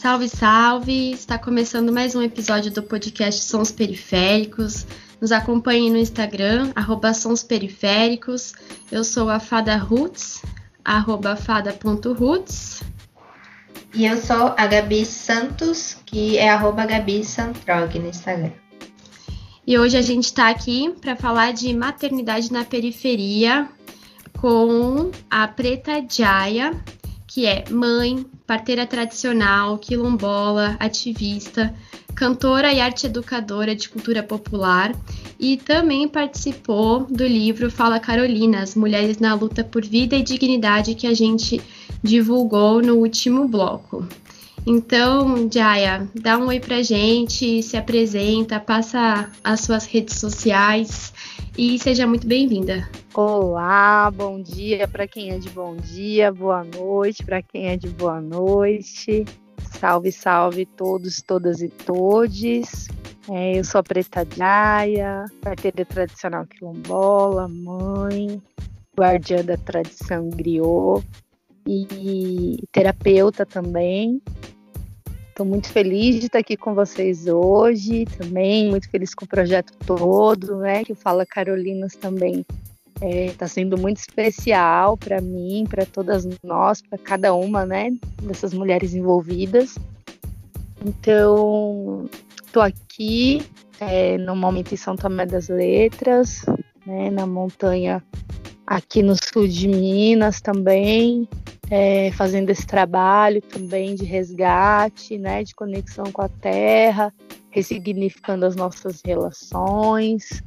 Salve, salve! Está começando mais um episódio do podcast Sons Periféricos. Nos acompanhe no Instagram, arroba Sons Periféricos. Eu sou a Fada Roots, arroba fada.roots. E eu sou a Gabi Santos, que é arroba Gabi Santrog no Instagram. E hoje a gente está aqui para falar de maternidade na periferia com a Preta Jaya, que é mãe, parteira tradicional, quilombola, ativista, cantora e arte educadora de cultura popular e também participou do livro Fala Carolinas, Mulheres na Luta por Vida e Dignidade que a gente divulgou no último bloco. Então, Jaya, dá um oi pra gente, se apresenta, passa as suas redes sociais e seja muito bem-vinda. Olá, bom dia para quem é de bom dia, boa noite para quem é de boa noite. Salve, salve todos, todas e todes. É, eu sou a Preta Jaya, parteira tradicional quilombola, mãe, guardiã da tradição griot e terapeuta também. Estou muito feliz de estar aqui com vocês hoje, também muito feliz com o projeto todo, né? Que o Fala Carolinas também está é, tá sendo muito especial para mim, para todas nós, para cada uma, né? Dessas mulheres envolvidas. Então, estou aqui é, no momento em São Tomé das Letras, né? Na montanha aqui no sul de Minas também, é, fazendo esse trabalho também de resgate, né, de conexão com a terra, ressignificando as nossas relações,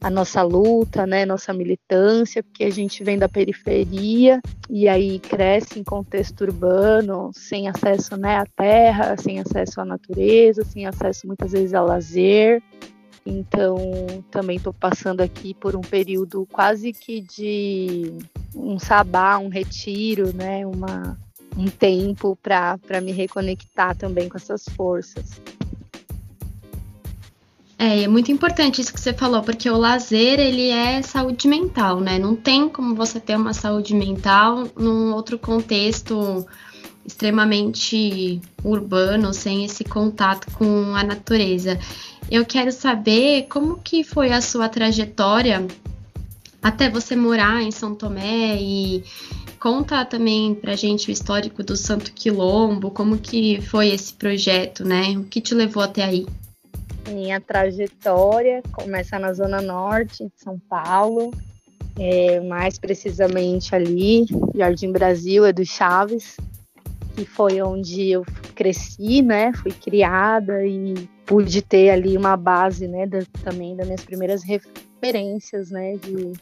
a nossa luta, né, nossa militância, porque a gente vem da periferia e aí cresce em contexto urbano, sem acesso, né, à terra, sem acesso à natureza, sem acesso muitas vezes ao lazer, então, também estou passando aqui por um período quase que de um sabá, um retiro, né? Uma, um tempo para me reconectar também com essas forças. É, é muito importante isso que você falou, porque o lazer, ele é saúde mental, né? Não tem como você ter uma saúde mental num outro contexto extremamente urbano, sem esse contato com a natureza. Eu quero saber como que foi a sua trajetória até você morar em São Tomé e conta também pra gente o histórico do Santo Quilombo, como que foi esse projeto, né? O que te levou até aí? Minha trajetória começa na Zona Norte de São Paulo, é, mais precisamente ali, Jardim Brasil, é do Chaves, que foi onde eu cresci, né? Fui criada e pude ter ali uma base, né? Da, também das minhas primeiras referências, né? De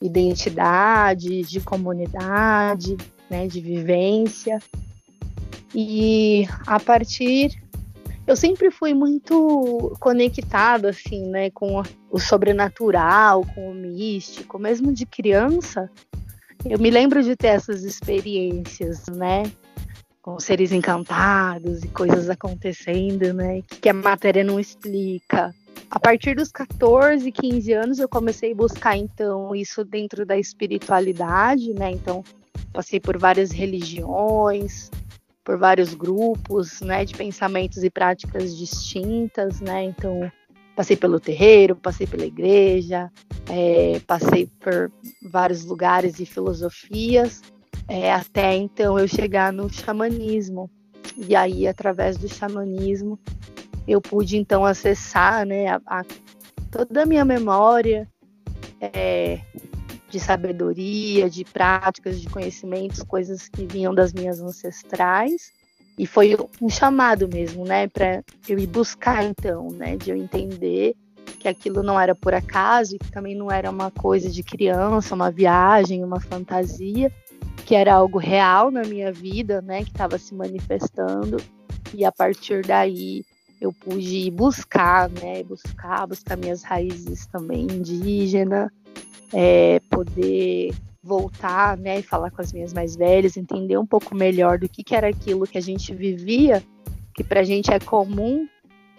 identidade, de comunidade, né? De vivência. E a partir eu sempre fui muito conectada assim, né, com o sobrenatural, com o místico, mesmo de criança. Eu me lembro de ter essas experiências, né? Com seres encantados e coisas acontecendo, né? Que a matéria não explica. A partir dos 14, 15 anos eu comecei a buscar então isso dentro da espiritualidade, né? Então passei por várias religiões, por vários grupos, né, de pensamentos e práticas distintas, né? Então passei pelo terreiro, passei pela igreja, é, passei por vários lugares e filosofias é, até então eu chegar no xamanismo. E aí, através do xamanismo, eu pude então acessar né, a, a toda a minha memória é, de sabedoria, de práticas, de conhecimentos, coisas que vinham das minhas ancestrais. E foi um chamado mesmo, né, para eu ir buscar então, né, de eu entender que aquilo não era por acaso e que também não era uma coisa de criança, uma viagem, uma fantasia, que era algo real na minha vida, né, que estava se manifestando, e a partir daí eu pude buscar, né, buscar, buscar minhas raízes também indígena, é, poder voltar, né, e falar com as minhas mais velhas, entender um pouco melhor do que, que era aquilo que a gente vivia, que para a gente é comum,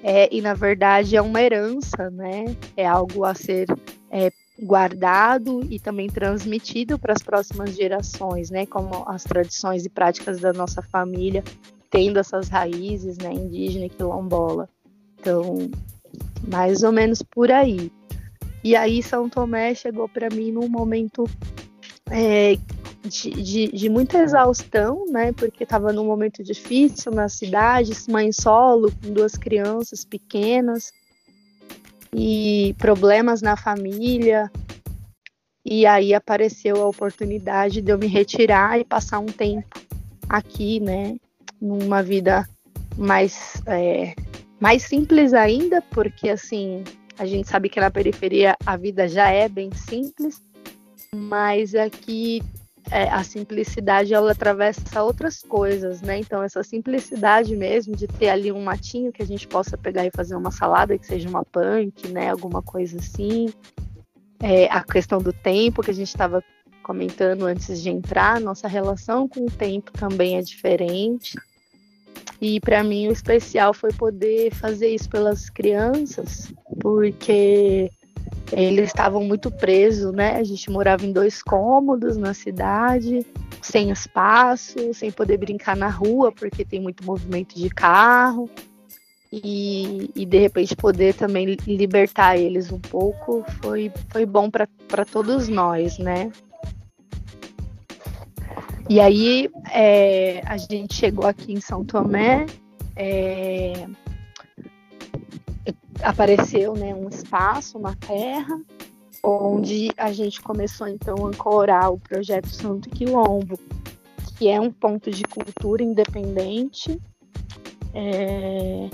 é, e na verdade é uma herança, né, é algo a ser é, guardado e também transmitido para as próximas gerações, né? Como as tradições e práticas da nossa família tendo essas raízes, né, indígena e quilombola. Então, mais ou menos por aí. E aí São Tomé chegou para mim num momento é, de, de, de, muita exaustão, né? Porque estava num momento difícil na cidade, mãe solo, com duas crianças pequenas, e problemas na família. E aí apareceu a oportunidade de eu me retirar e passar um tempo aqui, né? Numa vida mais, é, mais simples ainda, porque assim, a gente sabe que na periferia a vida já é bem simples, mas aqui é, a simplicidade ela atravessa outras coisas, né? Então essa simplicidade mesmo de ter ali um matinho que a gente possa pegar e fazer uma salada que seja uma punk, né? Alguma coisa assim. É, a questão do tempo que a gente estava comentando antes de entrar, nossa relação com o tempo também é diferente. E para mim o especial foi poder fazer isso pelas crianças, porque eles estavam muito presos, né? A gente morava em dois cômodos na cidade, sem espaço, sem poder brincar na rua, porque tem muito movimento de carro. E, e de repente poder também libertar eles um pouco foi, foi bom para todos nós, né? E aí é, a gente chegou aqui em São Tomé, é, apareceu né, um espaço, uma terra, onde a gente começou então a ancorar o projeto Santo Quilombo, que é um ponto de cultura independente. É,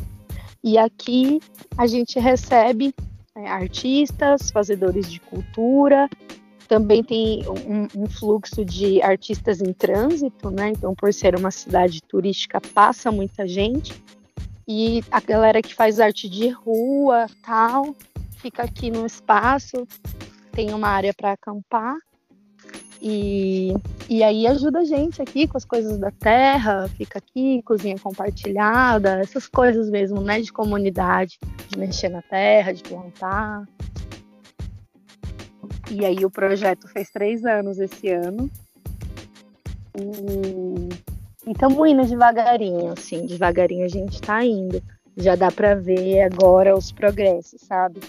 e aqui a gente recebe é, artistas, fazedores de cultura, também tem um, um, fluxo de artistas em trânsito, né? Então, por ser uma cidade turística, passa muita gente. E a galera que faz arte de rua, tal, fica aqui no espaço, tem uma área para acampar. E, e aí ajuda a gente aqui com as coisas da terra, fica aqui, cozinha compartilhada, essas coisas mesmo, né, de comunidade, de mexer na terra, de plantar. E aí o projeto fez três anos esse ano. E estamos indo devagarinho, assim, devagarinho a gente está indo. Já dá para ver agora os progressos, sabe?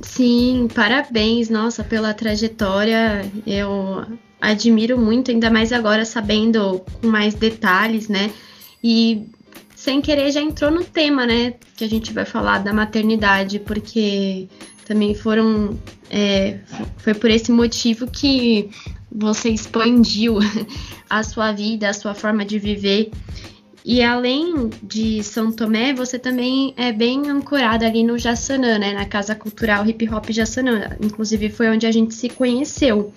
Sim, parabéns, nossa, pela trajetória. Eu admiro muito, ainda mais agora sabendo com mais detalhes, né? E sem querer já entrou no tema, né? Que a gente vai falar da maternidade, porque também foram. É, foi por esse motivo que você expandiu a sua vida, a sua forma de viver. E além de São Tomé, você também é bem ancorada ali no Jassanã, né? Na Casa Cultural Hip Hop Jassanã. Inclusive foi onde a gente se conheceu.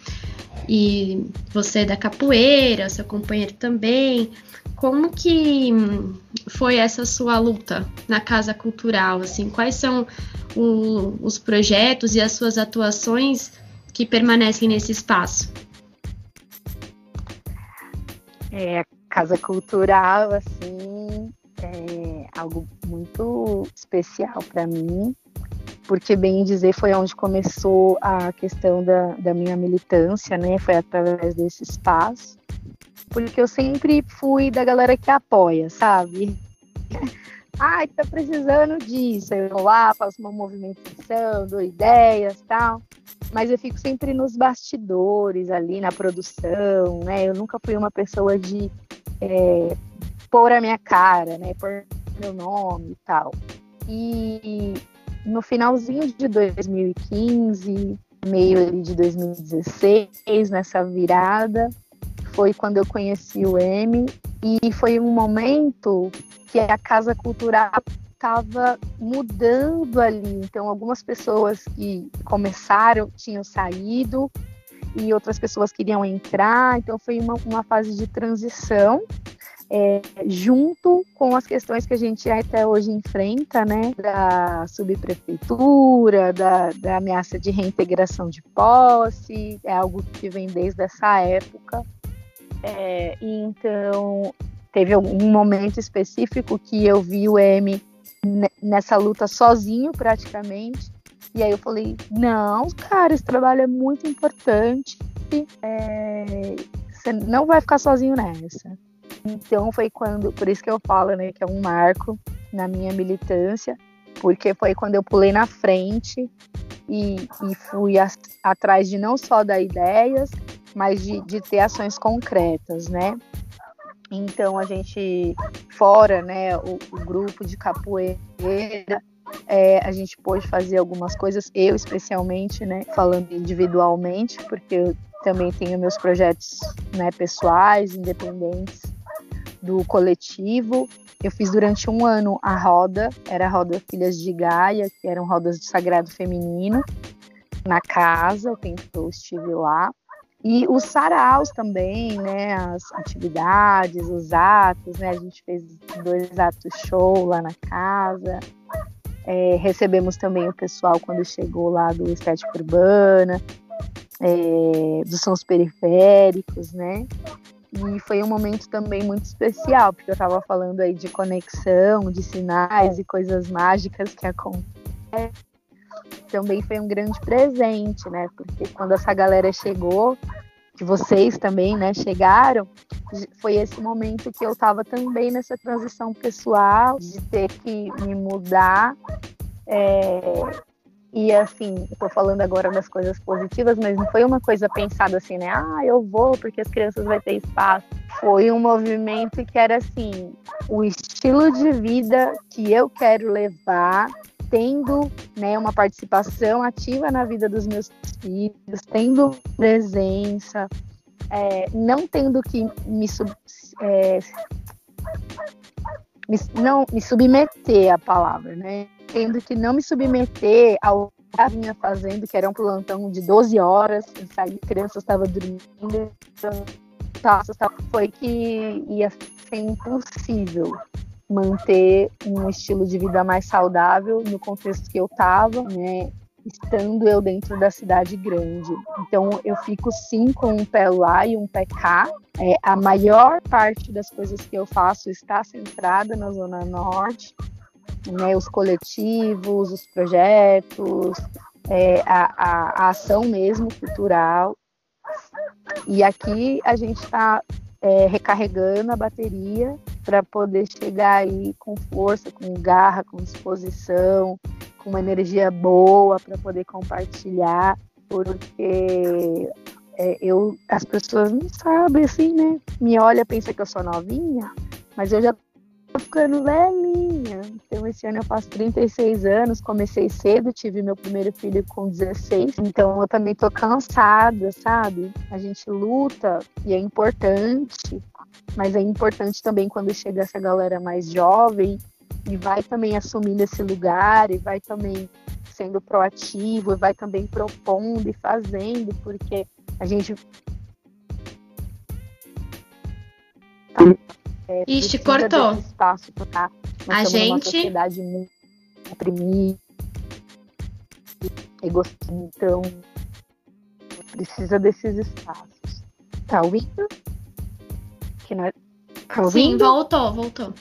E você é da capoeira, seu companheiro também. Como que foi essa sua luta na Casa Cultural? Assim, quais são o, os projetos e as suas atuações que permanecem nesse espaço? É, Casa Cultural, assim, é algo muito especial para mim, porque, bem dizer, foi onde começou a questão da, da minha militância, né? Foi através desse espaço porque eu sempre fui da galera que apoia, sabe? Ai, tá precisando disso. Eu vou lá, faço uma movimentação, dou ideias tal. Mas eu fico sempre nos bastidores, ali na produção, né? Eu nunca fui uma pessoa de é, pôr a minha cara, né? Pôr meu nome e tal. E no finalzinho de 2015, meio de 2016, nessa virada, foi quando eu conheci o M e foi um momento que a Casa Cultural estava mudando ali. Então, algumas pessoas que começaram tinham saído e outras pessoas queriam entrar. Então, foi uma, uma fase de transição. É, junto com as questões que a gente até hoje enfrenta, né, da subprefeitura, da, da ameaça de reintegração de posse, é algo que vem desde essa época. É, então, teve um momento específico que eu vi o M nessa luta sozinho, praticamente. E aí eu falei: não, cara, esse trabalho é muito importante. É, você não vai ficar sozinho nessa. Então foi quando, por isso que eu falo, né, que é um marco na minha militância, porque foi quando eu pulei na frente e, e fui a, atrás de não só dar ideias, mas de, de ter ações concretas, né? Então a gente, fora né, o, o grupo de capoeira, é, a gente pôde fazer algumas coisas, eu especialmente, né, falando individualmente, porque eu também tenho meus projetos né, pessoais, independentes do coletivo. Eu fiz durante um ano a roda, era a roda Filhas de Gaia, que eram rodas de sagrado feminino, na casa, o tempo que eu estive lá. E os saraus também, né? As atividades, os atos, né? A gente fez dois atos show lá na casa. É, recebemos também o pessoal quando chegou lá do Estética Urbana, é, dos sons periféricos, né? E foi um momento também muito especial, porque eu estava falando aí de conexão, de sinais e coisas mágicas que acontecem. Também foi um grande presente, né? Porque quando essa galera chegou, que vocês também, né, chegaram, foi esse momento que eu estava também nessa transição pessoal, de ter que me mudar é, e assim, tô falando agora das coisas positivas, mas não foi uma coisa pensada assim, né? Ah, eu vou porque as crianças vão ter espaço. Foi um movimento que era assim, o estilo de vida que eu quero levar, tendo né, uma participação ativa na vida dos meus filhos, tendo presença, é, não tendo que me, sub, é, me, não me submeter à palavra, né? tendo que não me submeter ao que vinha fazendo, que era um plantão de 12 horas, saí, crianças estavam dormindo, então, tá, foi que ia ser impossível manter um estilo de vida mais saudável no contexto que eu estava, né? Estando eu dentro da cidade grande. Então, eu fico sim com um pé lá e um pé cá. É, a maior parte das coisas que eu faço está centrada na Zona Norte, né, os coletivos, os projetos, é, a, a, a, ação mesmo cultural. E aqui a gente está é, recarregando a bateria para poder chegar aí com força, com garra, com disposição, com uma energia boa para poder compartilhar, porque é, eu, as pessoas não sabem assim, né? Me olha, pensa que eu sou novinha, mas eu já tô ficando velhinha. Então, esse ano eu faço 36 anos, comecei cedo, tive meu primeiro filho com 16. Então, eu também tô cansada, sabe? A gente luta e é importante, mas é importante também quando chega essa galera mais jovem e vai também assumindo esse lugar e vai também sendo proativo e vai também propondo e fazendo, porque a gente É, Ixi, cortou. Espaço pra, a gente. Uma sociedade muito oprimida, então precisa desses espaços. Tá ouvindo? Que nós... Tá ouvindo? Sim, voltou, voltou.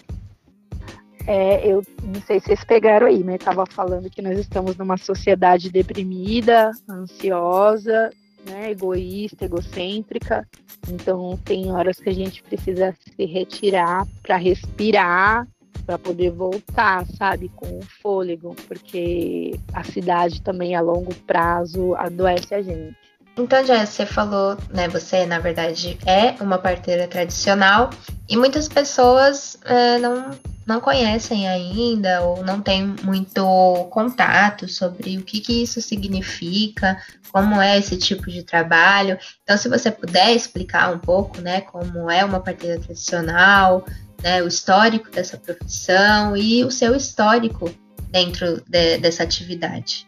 É, eu não sei se vocês pegaram aí, mas estava falando que nós estamos numa sociedade deprimida, ansiosa, né, egoísta, egocêntrica. Então tem horas que a gente precisa se retirar para respirar, para poder voltar, sabe, com o fôlego, porque a cidade também a longo prazo adoece a gente. Então, já você falou, né? Você, na verdade, é uma parteira tradicional e muitas pessoas é, não, não conhecem ainda ou não têm muito contato sobre o que, que isso significa, como é esse tipo de trabalho. Então, se você puder explicar um pouco, né, como é uma parteira tradicional, né, o histórico dessa profissão e o seu histórico dentro de, dessa atividade.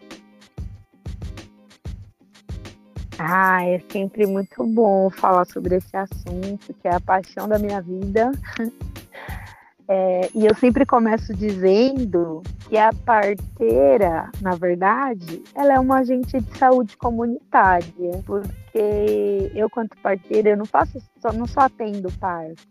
Ah, é sempre muito bom falar sobre esse assunto, que é a paixão da minha vida. É, e eu sempre começo dizendo que a parteira, na verdade, ela é uma agente de saúde comunitária, porque eu, quanto parteira, eu não faço só, não só atendo parto,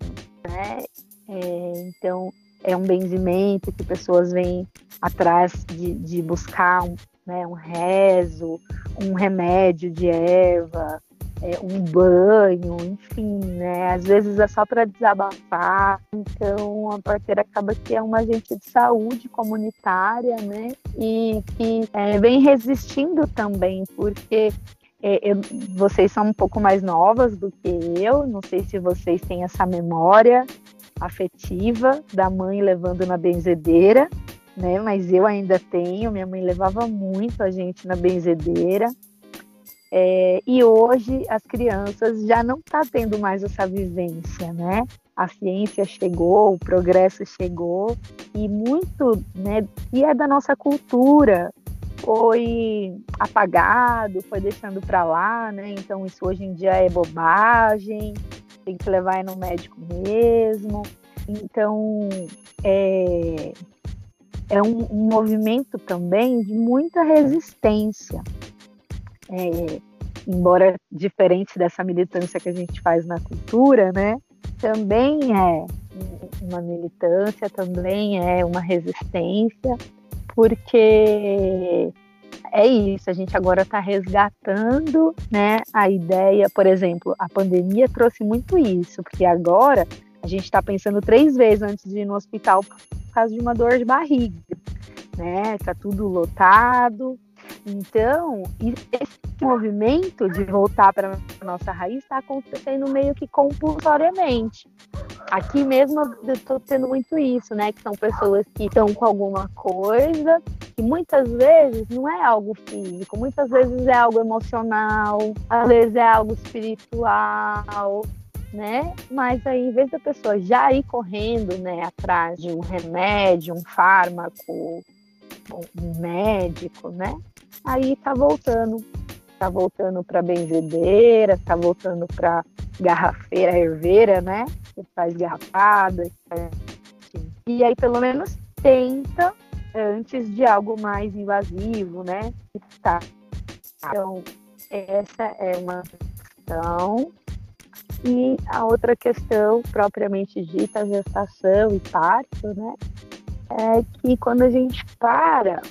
né? É, então, é um benzimento que pessoas vêm atrás de, de buscar um, né, um rezo, um remédio de erva, é, um banho, enfim, né? Às vezes é só para desabafar. Então a parteira acaba que é uma agente de saúde comunitária, né? E que é, vem resistindo também, porque é, eu, vocês são um pouco mais novas do que eu, não sei se vocês têm essa memória afetiva da mãe levando na benzedeira, né? Mas eu ainda tenho, minha mãe levava muito a gente na benzedeira. É, e hoje as crianças já não tá tendo mais essa vivência, né? A ciência chegou, o progresso chegou e muito, né, que é da nossa cultura foi apagado, foi deixando para lá, né? Então isso hoje em dia é bobagem, tem que levar no médico mesmo. Então é, é um, um movimento também de muita resistência é, embora diferente dessa militância que a gente faz na cultura, né? Também é uma militância, também é uma resistência, porque é isso, a gente agora está resgatando né, a ideia, por exemplo, a pandemia trouxe muito isso, porque agora a gente está pensando três vezes antes de ir no hospital por causa de uma dor de barriga, né? Está tudo lotado, então, esse movimento de voltar para nossa raiz está acontecendo meio que compulsoriamente. Aqui mesmo eu estou tendo muito isso, né? Que são pessoas que estão com alguma coisa que muitas vezes não é algo físico, muitas vezes é algo emocional, às vezes é algo espiritual, né? Mas aí, em vez da pessoa já ir correndo, né, atrás de um remédio, um fármaco, um médico, né? aí tá voltando. Tá voltando para benzedeira, tá voltando para garrafeira, herveira, né? Que faz garrafada. E aí, pelo menos, tenta antes de algo mais invasivo, né? Tá. Então, essa é uma questão. E a outra questão, propriamente dita, gestação e parto, né? É que quando a gente para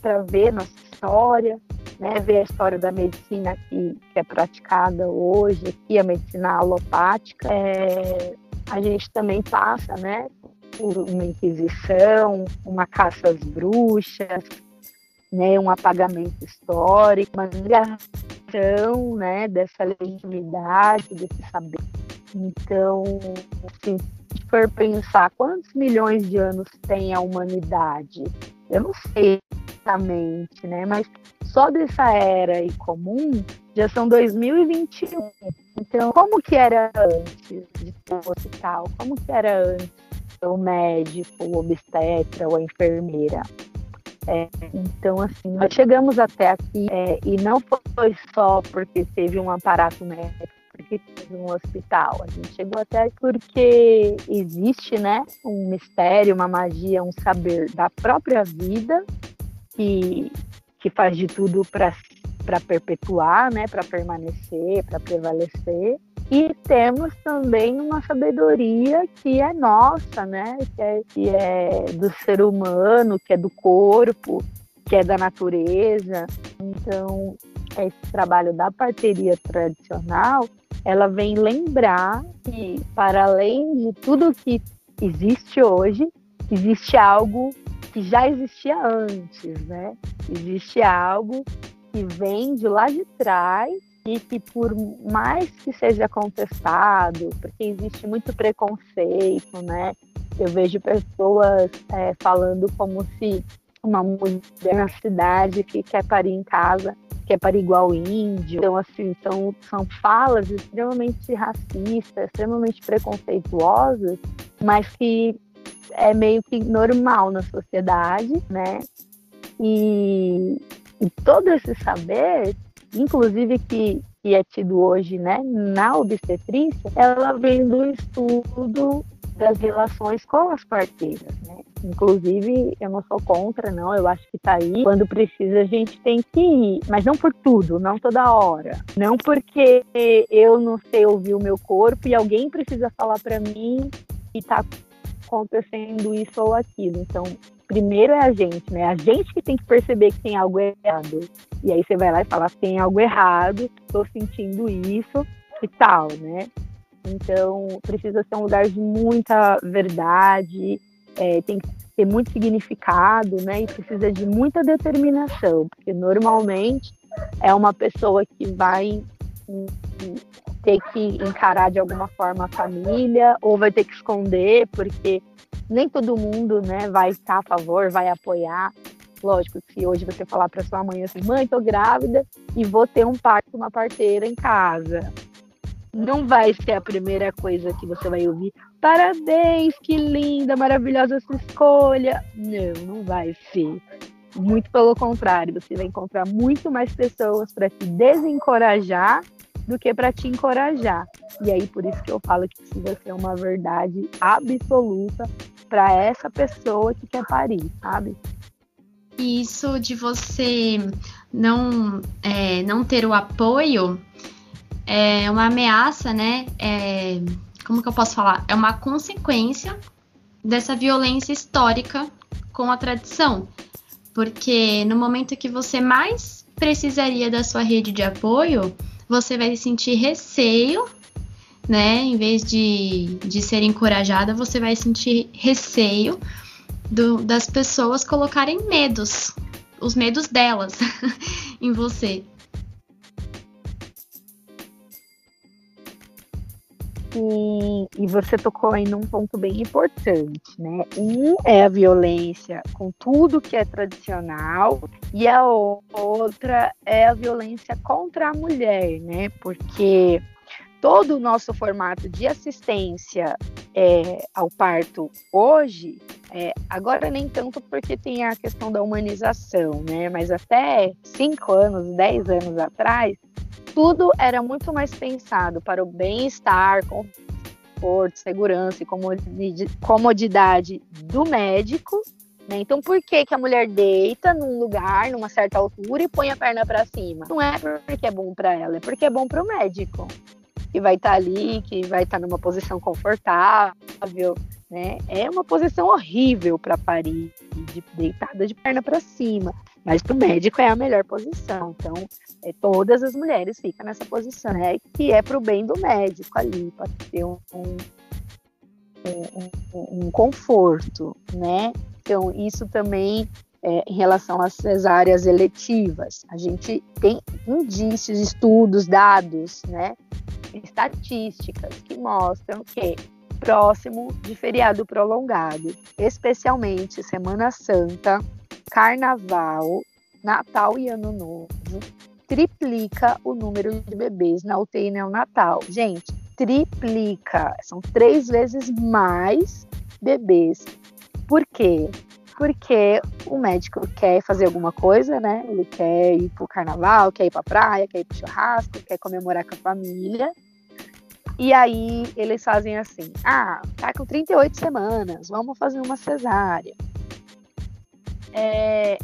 para ver nossa história, né, ver a história da medicina que, que é praticada hoje, aqui a medicina alopática, é, a gente também passa, né, por uma inquisição, uma caça às bruxas, né, um apagamento histórico, uma né, dessa legitimidade, desse saber. Então, se for pensar quantos milhões de anos tem a humanidade, eu não sei exatamente, né? Mas só dessa era e comum já são 2021. Então, como que era antes de o hospital? Como que era antes o médico, o obstetra ou a enfermeira? É, então, assim, nós chegamos até aqui é, e não foi só porque teve um aparato médico, porque teve um hospital. A gente chegou até porque existe, né, um mistério, uma magia, um saber da própria vida que, que faz de tudo para perpetuar, né, para permanecer, para prevalecer. E temos também uma sabedoria que é nossa, né? Que é, que é do ser humano, que é do corpo, que é da natureza. Então, esse trabalho da parteria tradicional, ela vem lembrar que, para além de tudo que existe hoje, existe algo que já existia antes, né? Existe algo que vem de lá de trás e que por mais que seja contestado, porque existe muito preconceito, né? Eu vejo pessoas é, falando como se uma mulher na cidade que quer parir em casa quer parir igual índio. Então, assim, são, são falas extremamente racistas, extremamente preconceituosas, mas que é meio que normal na sociedade, né? E, e todo esse saber, inclusive que, que é tido hoje, né, na obstetrícia, ela vem do estudo das relações com as parteiras, né? Inclusive, eu não sou contra, não. Eu acho que tá aí. Quando precisa, a gente tem que ir. Mas não por tudo, não toda hora. Não porque eu não sei ouvir o meu corpo e alguém precisa falar para mim e tá acontecendo isso ou aquilo. Então, primeiro é a gente, né? A gente que tem que perceber que tem algo errado. E aí você vai lá e fala, tem algo errado, estou sentindo isso e tal, né? Então, precisa ser um lugar de muita verdade, é, tem que ter muito significado, né? E precisa de muita determinação, porque normalmente é uma pessoa que vai ter que encarar de alguma forma a família ou vai ter que esconder, porque nem todo mundo, né, vai estar a favor, vai apoiar. Lógico, se hoje você falar para sua mãe assim, mãe, tô grávida e vou ter um parto, uma parteira em casa, não vai ser a primeira coisa que você vai ouvir. Parabéns, que linda, maravilhosa sua escolha. Não, não vai ser. Muito pelo contrário, você vai encontrar muito mais pessoas para te desencorajar do que para te encorajar. E aí por isso que eu falo que precisa ser uma verdade absoluta para essa pessoa que quer parir, sabe? Isso de você não é, não ter o apoio é uma ameaça, né? É, como que eu posso falar? É uma consequência dessa violência histórica com a tradição. Porque no momento que você mais precisaria da sua rede de apoio, você vai sentir receio, né? Em vez de, de ser encorajada, você vai sentir receio do, das pessoas colocarem medos, os medos delas em você. E, e você tocou aí num ponto bem importante, né? Um é a violência com tudo que é tradicional, e a outra é a violência contra a mulher, né? Porque todo o nosso formato de assistência é, ao parto hoje, é, agora nem tanto porque tem a questão da humanização, né? Mas até 5 anos, 10 anos atrás, tudo era muito mais pensado para o bem-estar, conforto, segurança e comodidade do médico. Né? Então, por que, que a mulher deita num lugar, numa certa altura e põe a perna para cima? Não é porque é bom para ela, é porque é bom para o médico, que vai estar tá ali, que vai estar tá numa posição confortável, né? É uma posição horrível para parir, de, deitada de perna para cima, mas para o médico é a melhor posição. Então, é, todas as mulheres ficam nessa posição, né? Que é para o bem do médico ali, para ter um, um, um, um, conforto, né? Então, isso também é, em relação às cesáreas eletivas. A gente tem indícios, estudos, dados, né? Estatísticas que mostram que próximo de feriado prolongado, especialmente Semana Santa, Carnaval, Natal e Ano Novo, triplica o número de bebês na UTI neonatal. Gente, triplica. São três vezes mais bebês. Por quê? Porque o médico quer fazer alguma coisa, né? Ele quer ir pro carnaval, quer ir pra praia, quer ir pro churrasco, quer comemorar com a família. E aí eles fazem assim: ah, tá com 38 semanas, vamos fazer uma cesárea. É,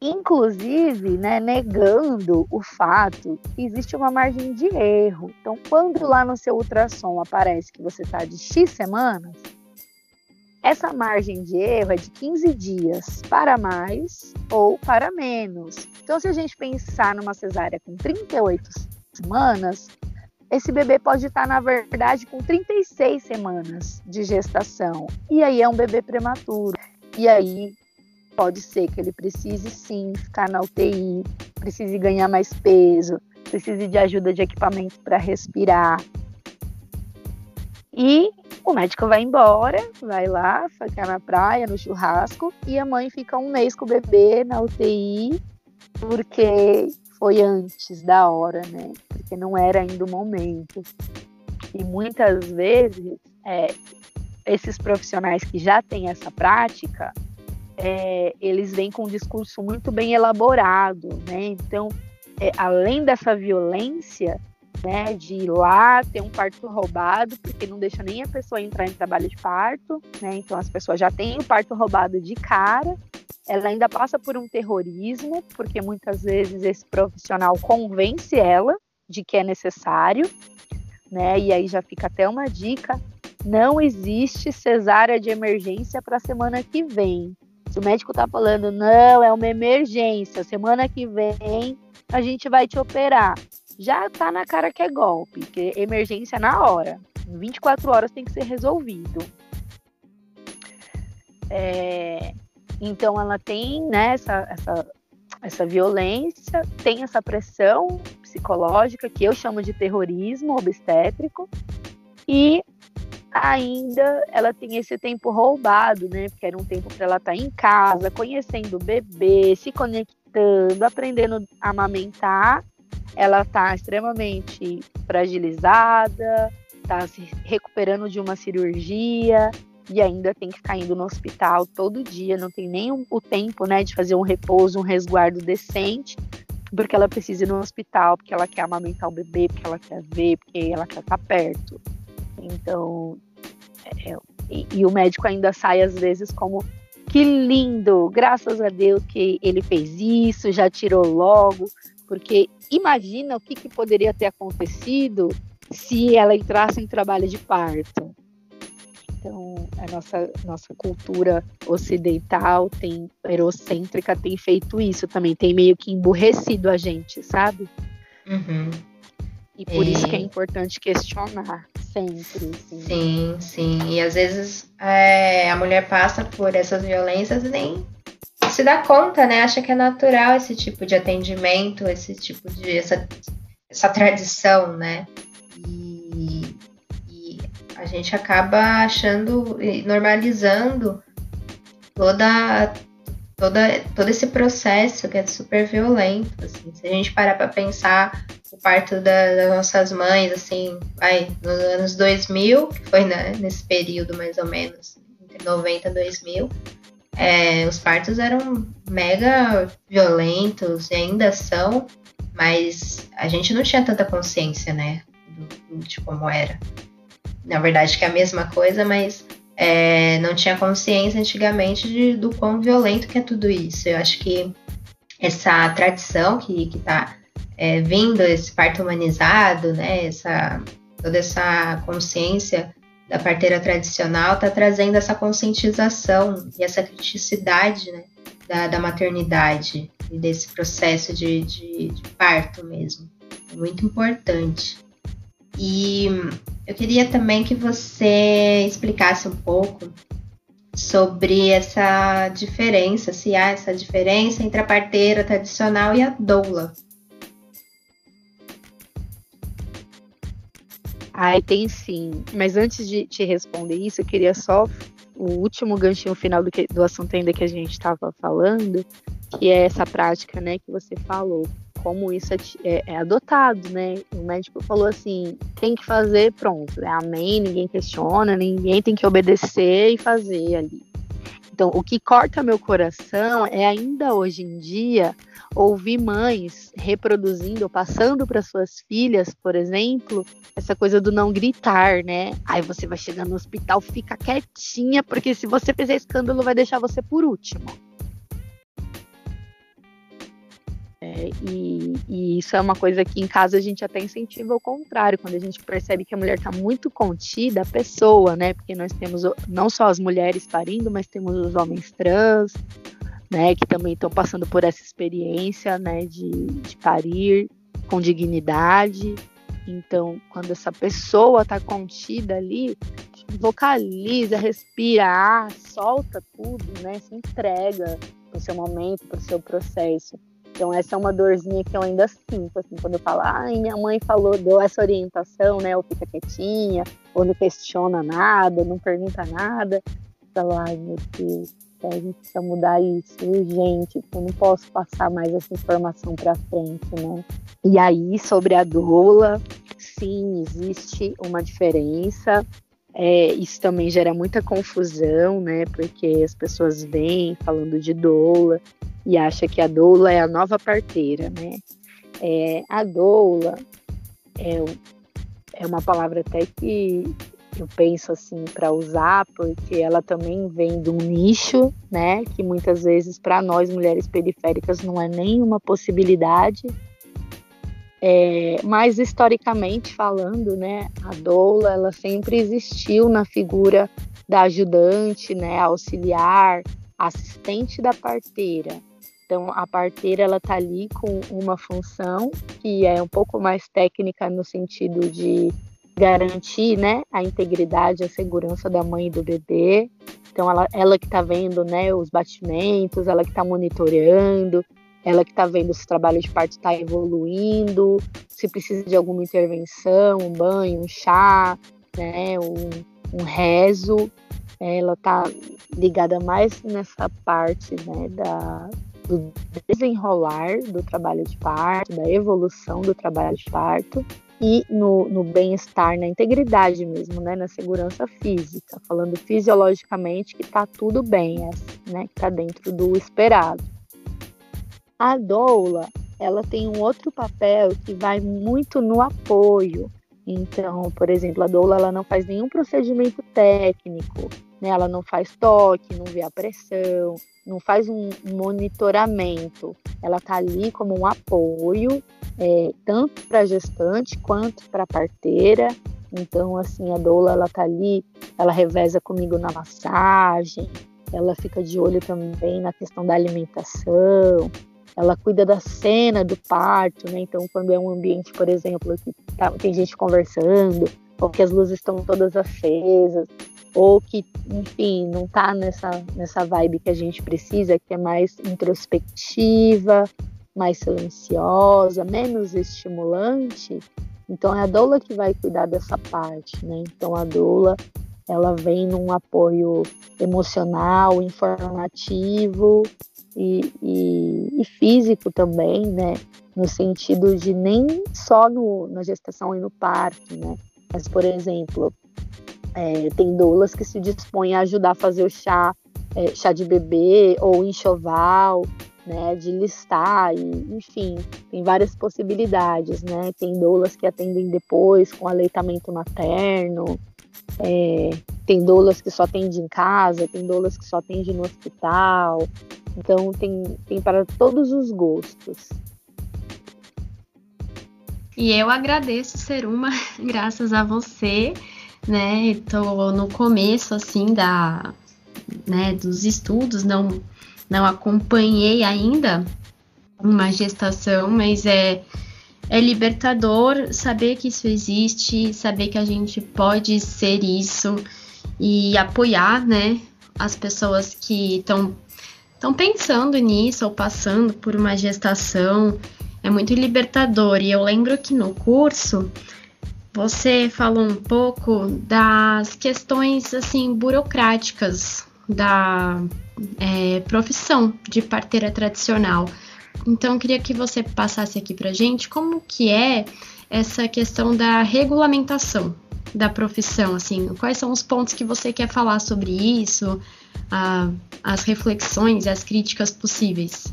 inclusive, né, negando o fato existe uma margem de erro. Então, quando lá no seu ultrassom aparece que você está de X semanas, essa margem de erro é de 15 dias para mais ou para menos. Então, se a gente pensar numa cesárea com 38 semanas, esse bebê pode estar, na verdade, com 36 semanas de gestação. E aí é um bebê prematuro. E aí pode ser que ele precise sim ficar na UTI, precise ganhar mais peso, precise de ajuda de equipamento para respirar. E o médico vai embora, vai lá, ficar na praia, no churrasco, e a mãe fica um mês com o bebê na UTI, porque foi antes da hora, né? Porque não era ainda o momento. E muitas vezes, é, esses profissionais que já têm essa prática, é, eles vêm com um discurso muito bem elaborado, né? Então, é, além dessa violência, né, de ir lá ter um parto roubado, porque não deixa nem a pessoa entrar em trabalho de parto, né? Então as pessoas já têm o parto roubado de cara, ela ainda passa por um terrorismo, porque muitas vezes esse profissional convence ela de que é necessário, né? E aí já fica até uma dica não existe cesárea de emergência para a semana que vem. Se o médico está falando, não, é uma emergência, semana que vem a gente vai te operar. Já tá na cara que é golpe, que é emergência na hora. Em 24 horas tem que ser resolvido. É, então ela tem né, essa, essa, essa violência, tem essa pressão psicológica que eu chamo de terrorismo obstétrico e ainda ela tem esse tempo roubado, né? Porque era um tempo para ela estar tá em casa, conhecendo o bebê, se conectando, aprendendo a amamentar. Ela está extremamente fragilizada, está se recuperando de uma cirurgia e ainda tem que ficar indo no hospital todo dia, não tem nem o tempo, né, de fazer um repouso, um resguardo decente, porque ela precisa ir no hospital, porque ela quer amamentar o bebê, porque ela quer ver, porque ela quer estar perto. Então, é, e, e o médico ainda sai às vezes como que lindo, graças a Deus que ele fez isso, já tirou logo, porque imagina o que, que poderia ter acontecido se ela entrasse em trabalho de parto. Então, a nossa, nossa cultura ocidental, tem eurocêntrica, tem feito isso também, tem meio que emburrecido a gente, sabe? Uhum. E por e... isso que é importante questionar sempre. Assim. Sim, sim. E às vezes é, a mulher passa por essas violências e nem se dá conta, né? Acha que é natural esse tipo de atendimento, esse tipo de. essa, essa tradição, né? a gente acaba achando e normalizando toda, toda, todo esse processo que é super violento. Assim. Se a gente parar para pensar o parto da, das nossas mães, assim, vai, nos anos 2000, que foi né, nesse período mais ou menos, entre 90 e 2000, é, os partos eram mega violentos e ainda são, mas a gente não tinha tanta consciência, né, de como era na verdade que é a mesma coisa, mas é, não tinha consciência antigamente de, do quão violento que é tudo isso. Eu acho que essa tradição que está é, vindo, esse parto humanizado, né, essa, toda essa consciência da parteira tradicional está trazendo essa conscientização e essa criticidade né, da, da maternidade e desse processo de, de, de parto mesmo. Muito importante. E eu queria também que você explicasse um pouco sobre essa diferença, se há essa diferença entre a parteira tradicional e a doula. Ai, tem sim. Mas antes de te responder isso, eu queria só o último ganchinho final do, que, do assunto ainda que a gente estava falando, que é essa prática, né, que você falou como isso é, é, é, adotado, né? O médico falou assim: tem que fazer, pronto, é amém, ninguém questiona, ninguém tem que obedecer e fazer ali. Então, o que corta meu coração é ainda hoje em dia ouvir mães reproduzindo, passando para suas filhas, por exemplo, essa coisa do não gritar, né? Aí você vai chegar no hospital, fica quietinha, porque se você fizer escândalo, vai deixar você por último. É, e, e, isso é uma coisa que em casa a gente até incentiva ao contrário, quando a gente percebe que a mulher está muito contida, a pessoa, né? Porque nós temos não só as mulheres parindo, mas temos os homens trans, né? Que também estão passando por essa experiência, né? De, de parir com dignidade. Então, quando essa pessoa está contida ali, vocaliza, respira, solta tudo, né? Se entrega para o seu momento, para o seu processo. Então essa é uma dorzinha que eu ainda sinto, assim, quando eu falo, ai, minha mãe falou, deu essa orientação, né? Ou fica quietinha, ou não questiona nada, não pergunta nada. Falo, ai meu Deus, a gente precisa mudar isso urgente, eu não posso passar mais essa informação para frente, né? E aí, sobre a doula, sim, existe uma diferença. É, isso também gera muita confusão, né? Porque as pessoas vêm falando de doula e acha que a doula é a nova parteira, né? É, a doula é, é uma palavra até que eu penso assim para usar, porque ela também vem de um nicho, né? Que muitas vezes para nós mulheres periféricas não é nenhuma possibilidade. É, mas historicamente falando, né, a doula ela sempre existiu na figura da ajudante, né, auxiliar, assistente da parteira. Então a parteira ela tá ali com uma função que é um pouco mais técnica no sentido de garantir, né, a integridade, a segurança da mãe e do bebê. Então ela, ela que está vendo, né, os batimentos, ela que está monitorando, ela que está vendo se o trabalho de parto está evoluindo, se precisa de alguma intervenção, um banho, um chá, né, um, um rezo. Ela está ligada mais nessa parte né, da, do desenrolar do trabalho de parto, da evolução do trabalho de parto e no, no bem-estar, na integridade mesmo, né, na segurança física, falando fisiologicamente que está tudo bem, né, que está dentro do esperado. A doula, ela tem um outro papel que vai muito no apoio. Então, por exemplo, a doula ela não faz nenhum procedimento técnico, né? Ela não faz toque, não vê a pressão, não faz um monitoramento. Ela está ali como um apoio, é, tanto para a gestante quanto para a parteira. Então, assim, a doula ela tá ali, ela reveza comigo na massagem, ela fica de olho também na questão da alimentação, ela cuida da cena do parto, né? Então, quando é um ambiente, por exemplo, que tá, tem gente conversando, ou que as luzes estão todas acesas, ou que, enfim, não tá nessa, nessa vibe que a gente precisa, que é mais introspectiva, mais silenciosa, menos estimulante. Então, é a doula que vai cuidar dessa parte, né? Então, a doula ela vem num apoio emocional, informativo e, e, e, físico também, né? No sentido de nem só no, na gestação e no parto, né? Mas, por exemplo, é, tem doulas que se dispõem a ajudar a fazer o chá, é, chá de bebê ou enxoval, né? De listar, e, enfim, tem várias possibilidades, né? Tem doulas que atendem depois com aleitamento materno, é, tem doulas que só atendem em casa, tem doulas que só atendem no hospital. Então tem, tem para todos os gostos. E eu agradeço ser uma, graças a você, né? Estou no começo assim da, né, dos estudos, não não acompanhei ainda uma gestação, mas é é libertador saber que isso existe, saber que a gente pode ser isso e apoiar, né, as pessoas que estão estão pensando nisso ou passando por uma gestação. É muito libertador. E eu lembro que no curso você falou um pouco das questões assim burocráticas da é, profissão de parteira tradicional. Então, queria que você passasse aqui para gente como que é essa questão da regulamentação da profissão, assim, quais são os pontos que você quer falar sobre isso, a, as reflexões e as críticas possíveis.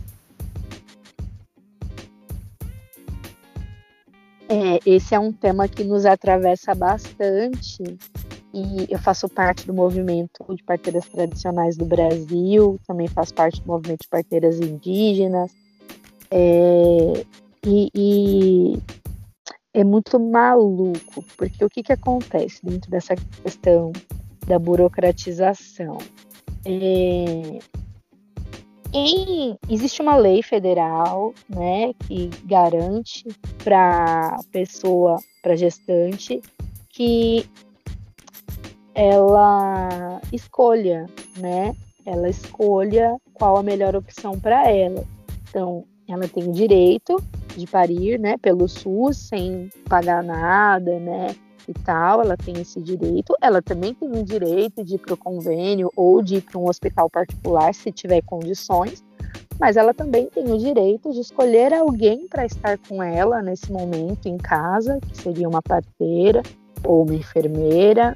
É, esse é um tema que nos atravessa bastante e eu faço parte do movimento de parteiras tradicionais do Brasil, também faço parte do movimento de parteiras indígenas. É, e, e, é muito maluco, porque o que, que acontece dentro dessa questão da burocratização? É, existe uma lei federal, né, que garante para pessoa, para gestante, que ela escolha, né, ela escolha qual a melhor opção para ela. Então, ela tem o direito de parir, né, pelo SUS sem pagar nada, né, e tal, ela tem esse direito. Ela também tem o direito de ir para o convênio ou de ir para um hospital particular, se tiver condições, mas ela também tem o direito de escolher alguém para estar com ela nesse momento em casa, que seria uma parteira ou uma enfermeira.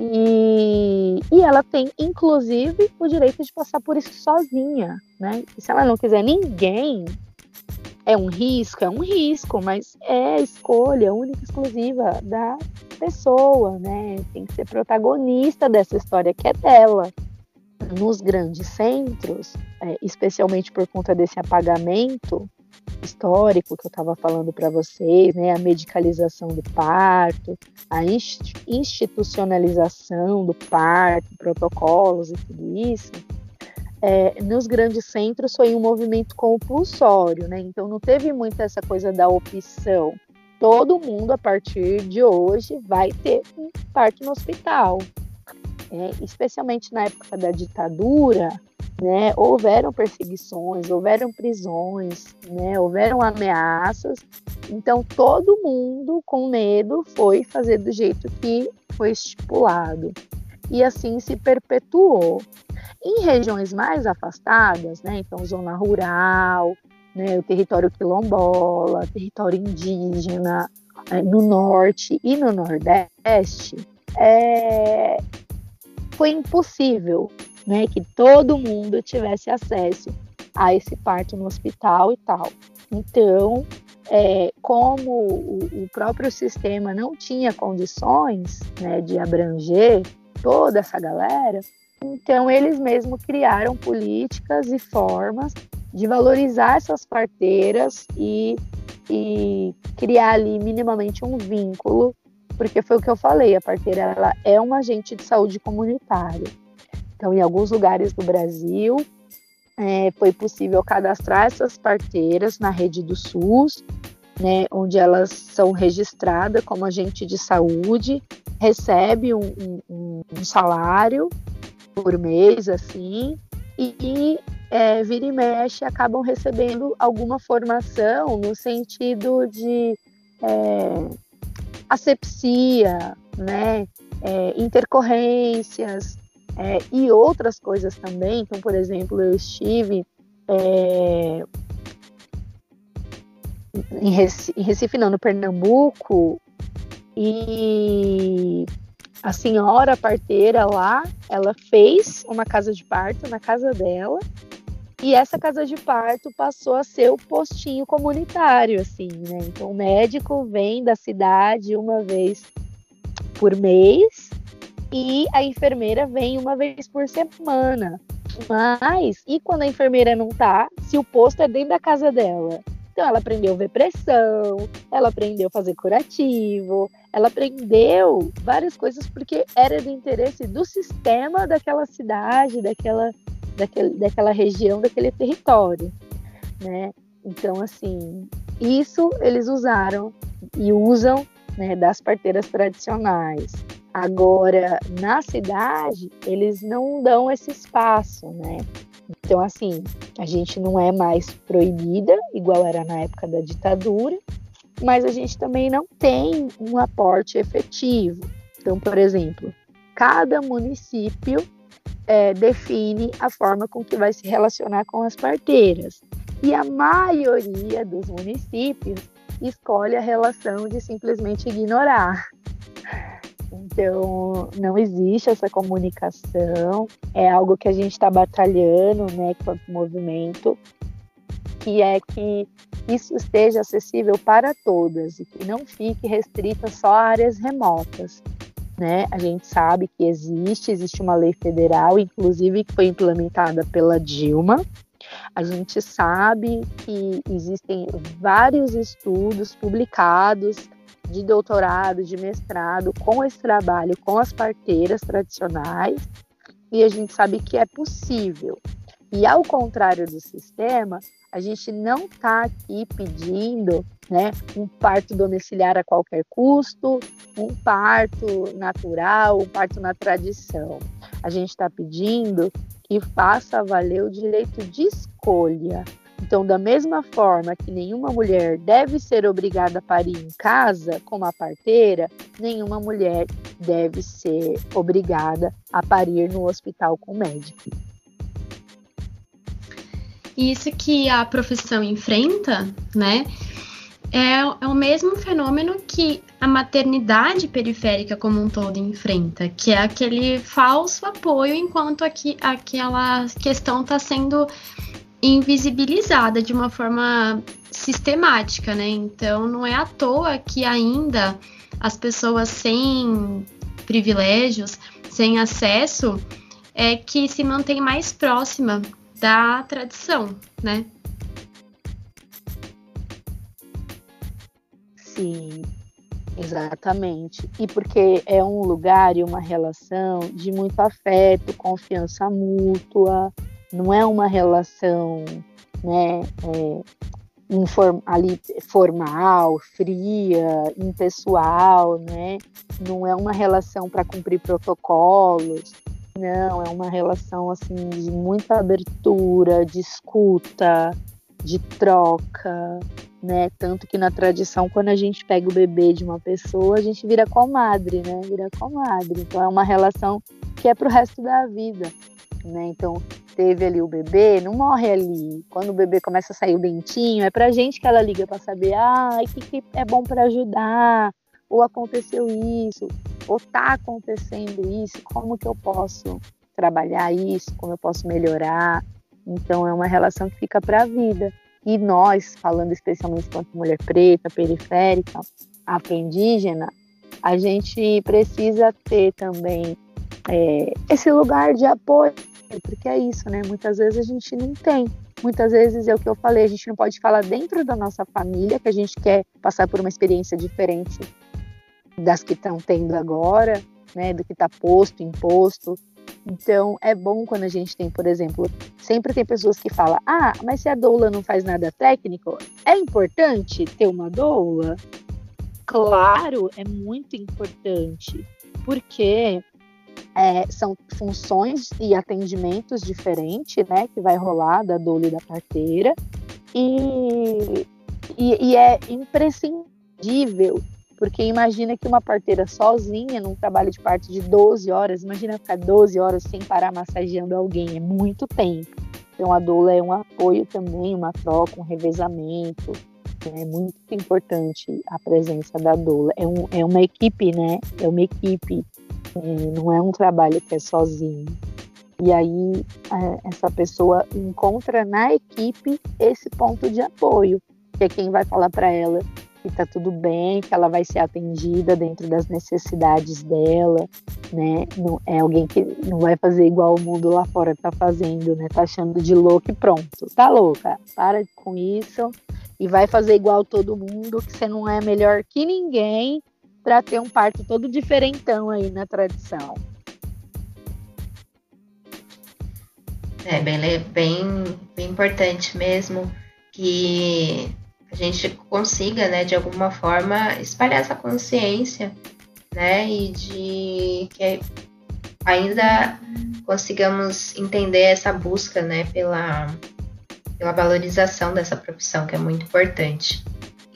E, e ela tem, inclusive, o direito de passar por isso sozinha, né? E se ela não quiser ninguém é um risco, é um risco, mas é escolha única e exclusiva da pessoa, né? Tem que ser protagonista dessa história que é dela. Nos grandes centros, é, especialmente por conta desse apagamento histórico que eu estava falando para vocês, né, a medicalização do parto, a institucionalização do parto, protocolos e tudo isso, é, nos grandes centros foi um movimento compulsório, né? Então não teve muito essa coisa da opção. Todo mundo a partir de hoje vai ter um parto no hospital. É, especialmente na época da ditadura, né, houveram perseguições, houveram prisões, né, houveram ameaças. Então todo mundo com medo foi fazer do jeito que foi estipulado. E assim se perpetuou. Em regiões mais afastadas, né, então zona rural, né, o território quilombola, território indígena, é, no norte e no nordeste, é, foi impossível né, que todo mundo tivesse acesso a esse parto no hospital e tal. Então, é, como o, o, próprio sistema não tinha condições né, de abranger toda essa galera, então eles mesmos criaram políticas e formas de valorizar essas parteiras e, e criar ali minimamente um vínculo, porque foi o que eu falei, a parteira ela é um agente de saúde comunitária. Então, em alguns lugares do Brasil, é, foi possível cadastrar essas parteiras na rede do SUS, né, onde elas são registradas como agente de saúde, recebe um, um, um salário por mês, assim, e é, vira e mexe acabam recebendo alguma formação no sentido de é, asepsia, né, é, intercorrências, é, e outras coisas também. Então, por exemplo, eu estive é, em, Recife, em Recife, não, no Pernambuco, e a senhora parteira lá, ela fez uma casa de parto na casa dela, e essa casa de parto passou a ser o postinho comunitário, assim, né? Então o médico vem da cidade uma vez por mês e a enfermeira vem uma vez por semana. Mas, e quando a enfermeira não tá, se o posto é dentro da casa dela? Então, ela aprendeu a ver pressão, ela aprendeu a fazer curativo, ela aprendeu várias coisas porque era do interesse do sistema daquela cidade, daquela, daquele, daquela região, daquele território, né? Então, assim, isso eles usaram e usam né, das parteiras tradicionais. Agora, na cidade, eles não dão esse espaço, né? Então, assim, a gente não é mais proibida, igual era na época da ditadura, mas a gente também não tem um aporte efetivo. Então, por exemplo, cada município é, define a forma com que vai se relacionar com as parteiras. E a maioria dos municípios escolhe a relação de simplesmente ignorar. Então, não existe essa comunicação, é algo que a gente está batalhando, né, o movimento, que é que isso esteja acessível para todas e que não fique restrita só a áreas remotas. Né? A gente sabe que existe, existe uma lei federal, inclusive que foi implementada pela Dilma. A gente sabe que existem vários estudos publicados de doutorado, de mestrado, com esse trabalho com as parteiras tradicionais, e a gente sabe que é possível. E ao contrário do sistema, a gente não está aqui pedindo né, um parto domiciliar a qualquer custo, um parto natural, um parto na tradição. A gente está pedindo que faça valer o direito de escolha, então, da mesma forma que nenhuma mulher deve ser obrigada a parir em casa, como a parteira, nenhuma mulher deve ser obrigada a parir no hospital com médico. Isso que a profissão enfrenta, né? É, é o mesmo fenômeno que a maternidade periférica como um todo enfrenta, que é aquele falso apoio enquanto aqui, aquela questão está sendo invisibilizada de uma forma sistemática, né? Então não é à toa que ainda as pessoas sem privilégios, sem acesso, é que se mantém mais próxima da tradição, né? Sim, exatamente. E porque é um lugar e uma relação de muito afeto, confiança mútua, não é uma relação né, é, inform, ali, formal, fria, impessoal, né? Não é uma relação para cumprir protocolos, não, é uma relação assim de muita abertura, de escuta, de troca, né? Tanto que na tradição, quando a gente pega o bebê de uma pessoa, a gente vira comadre, né? Vira comadre. Então é uma relação que é para o resto da vida, né? Então teve ali o bebê, não morre ali. Quando o bebê começa a sair o dentinho, é pra gente que ela liga para saber, ah, o que, que é bom para ajudar, ou aconteceu isso, ou tá acontecendo isso, como que eu posso trabalhar isso, como eu posso melhorar. Então é uma relação que fica para a vida. E nós, falando especialmente quanto mulher preta, periférica, afro-indígena, a gente precisa ter também é, esse lugar de apoio porque é isso, né? Muitas vezes a gente não tem. Muitas vezes é o que eu falei, a gente não pode falar dentro da nossa família que a gente quer passar por uma experiência diferente das que estão tendo agora, né? Do que está posto, imposto. Então é bom quando a gente tem, por exemplo, sempre tem pessoas que falam: ah, mas se a doula não faz nada técnico, é importante ter uma doula? Claro, é muito importante, porque é, são funções e atendimentos diferentes, né, que vai rolar da doula e da parteira, e, e, e, é imprescindível, porque imagina que uma parteira sozinha, num trabalho de parto de 12 horas, imagina ficar 12 horas sem parar massageando alguém, é muito tempo. Então a doula é um apoio também, uma troca, um revezamento, é muito importante a presença da doula. É, um, é uma equipe, né? É uma equipe não é um trabalho que é sozinho. E aí é, essa pessoa encontra na equipe esse ponto de apoio, que é quem vai falar para ela que está tudo bem, que ela vai ser atendida dentro das necessidades dela, né? Não é alguém que não vai fazer igual o mundo lá fora está fazendo, né? Tá achando de louco e pronto. Tá louca? Para com isso e vai fazer igual todo mundo, que você não é melhor que ninguém para ter um parto todo diferentão aí na tradição. É bem, bem, bem importante mesmo que a gente consiga, né, de alguma forma, espalhar essa consciência, né, e de que ainda consigamos entender essa busca, né, pela, pela valorização dessa profissão, que é muito importante.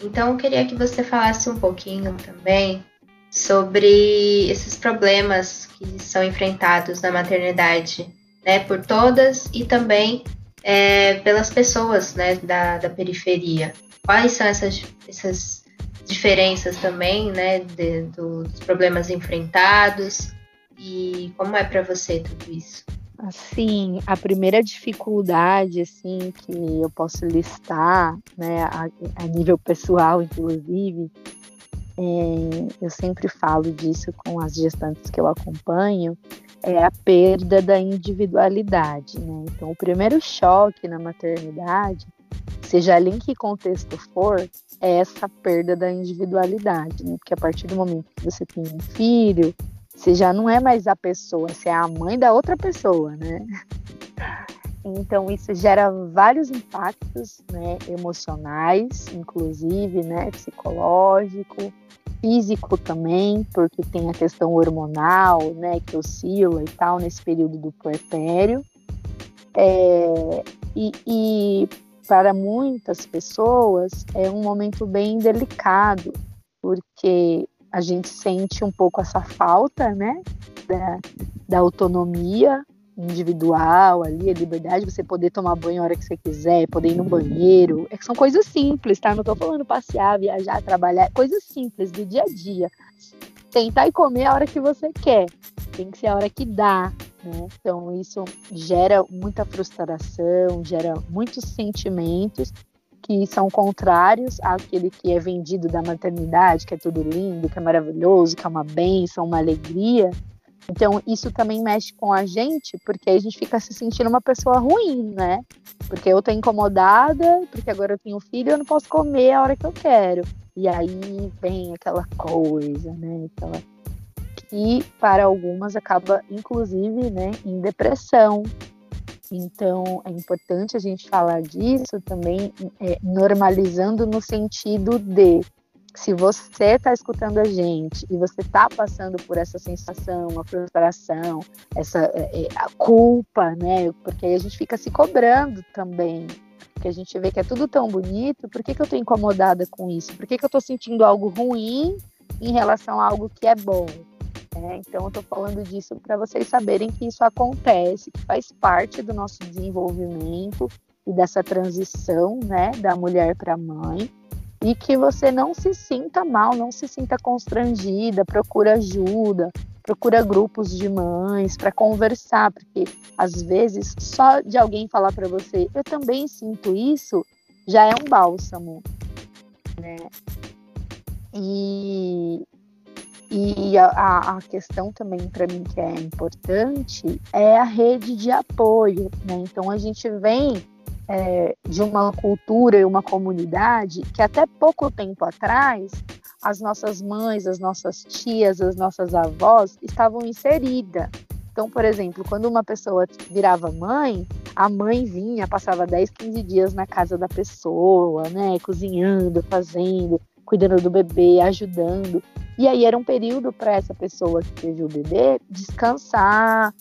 Então, eu queria que você falasse um pouquinho também sobre esses problemas que são enfrentados na maternidade, né, por todas e também é, pelas pessoas, né, da, da periferia. Quais são essas, essas diferenças também, né, de, do, dos problemas enfrentados e como é para você tudo isso? Assim, a primeira dificuldade, assim, que eu posso listar, né, a, a nível pessoal, inclusive, é, eu sempre falo disso com as gestantes que eu acompanho, é a perda da individualidade, né? Então, o primeiro choque na maternidade, seja ali em que contexto for, é essa perda da individualidade, né? Porque a partir do momento que você tem um filho, você já não é mais a pessoa, você é a mãe da outra pessoa, né? Então isso gera vários impactos, né, emocionais, inclusive, né, psicológico, físico também, porque tem a questão hormonal, né, que oscila e tal nesse período do puerpério. É, e, e para muitas pessoas é um momento bem delicado, porque a gente sente um pouco essa falta, né, da, da autonomia individual ali, a liberdade de você poder tomar banho a hora que você quiser, poder ir no banheiro. É que são coisas simples, tá? Não tô falando passear, viajar, trabalhar, coisas simples do dia a dia. Tentar e comer a hora que você quer. Tem que ser a hora que dá, né? Então isso gera muita frustração, gera muitos sentimentos que são contrários àquele que é vendido da maternidade, que é tudo lindo, que é maravilhoso, que é uma bênção, uma alegria, Então, isso também mexe com a gente, porque a gente fica se sentindo uma pessoa ruim, né? Porque eu tô incomodada, porque agora eu tenho filho eu não posso comer a hora que eu quero. E aí vem aquela coisa, né? Aquela... Que para algumas acaba, inclusive, né, em depressão. Então, é importante a gente falar disso também, é, normalizando no sentido de se você está escutando a gente e você está passando por essa sensação, a frustração, essa é, é, a culpa, né? Porque aí a gente fica se cobrando também. Porque a gente vê que é tudo tão bonito, por que, que eu estou incomodada com isso? Por que, que eu estou sentindo algo ruim em relação a algo que é bom? É, então, eu estou falando disso para vocês saberem que isso acontece, que faz parte do nosso desenvolvimento e dessa transição né, da mulher para mãe e que você não se sinta mal, não se sinta constrangida, procura ajuda, procura grupos de mães para conversar, porque às vezes só de alguém falar para você, eu também sinto isso, já é um bálsamo, né? E, e a, a questão também para mim que é importante é a rede de apoio, né? Então a gente vem é, de uma cultura e uma comunidade que até pouco tempo atrás as nossas mães, as nossas tias, as nossas avós estavam inseridas. Então, por exemplo, quando uma pessoa virava mãe, a mãe vinha, passava 10, 15 dias na casa da pessoa, né, cozinhando, fazendo, cuidando do bebê, ajudando. E aí era um período para essa pessoa que teve o bebê descansar,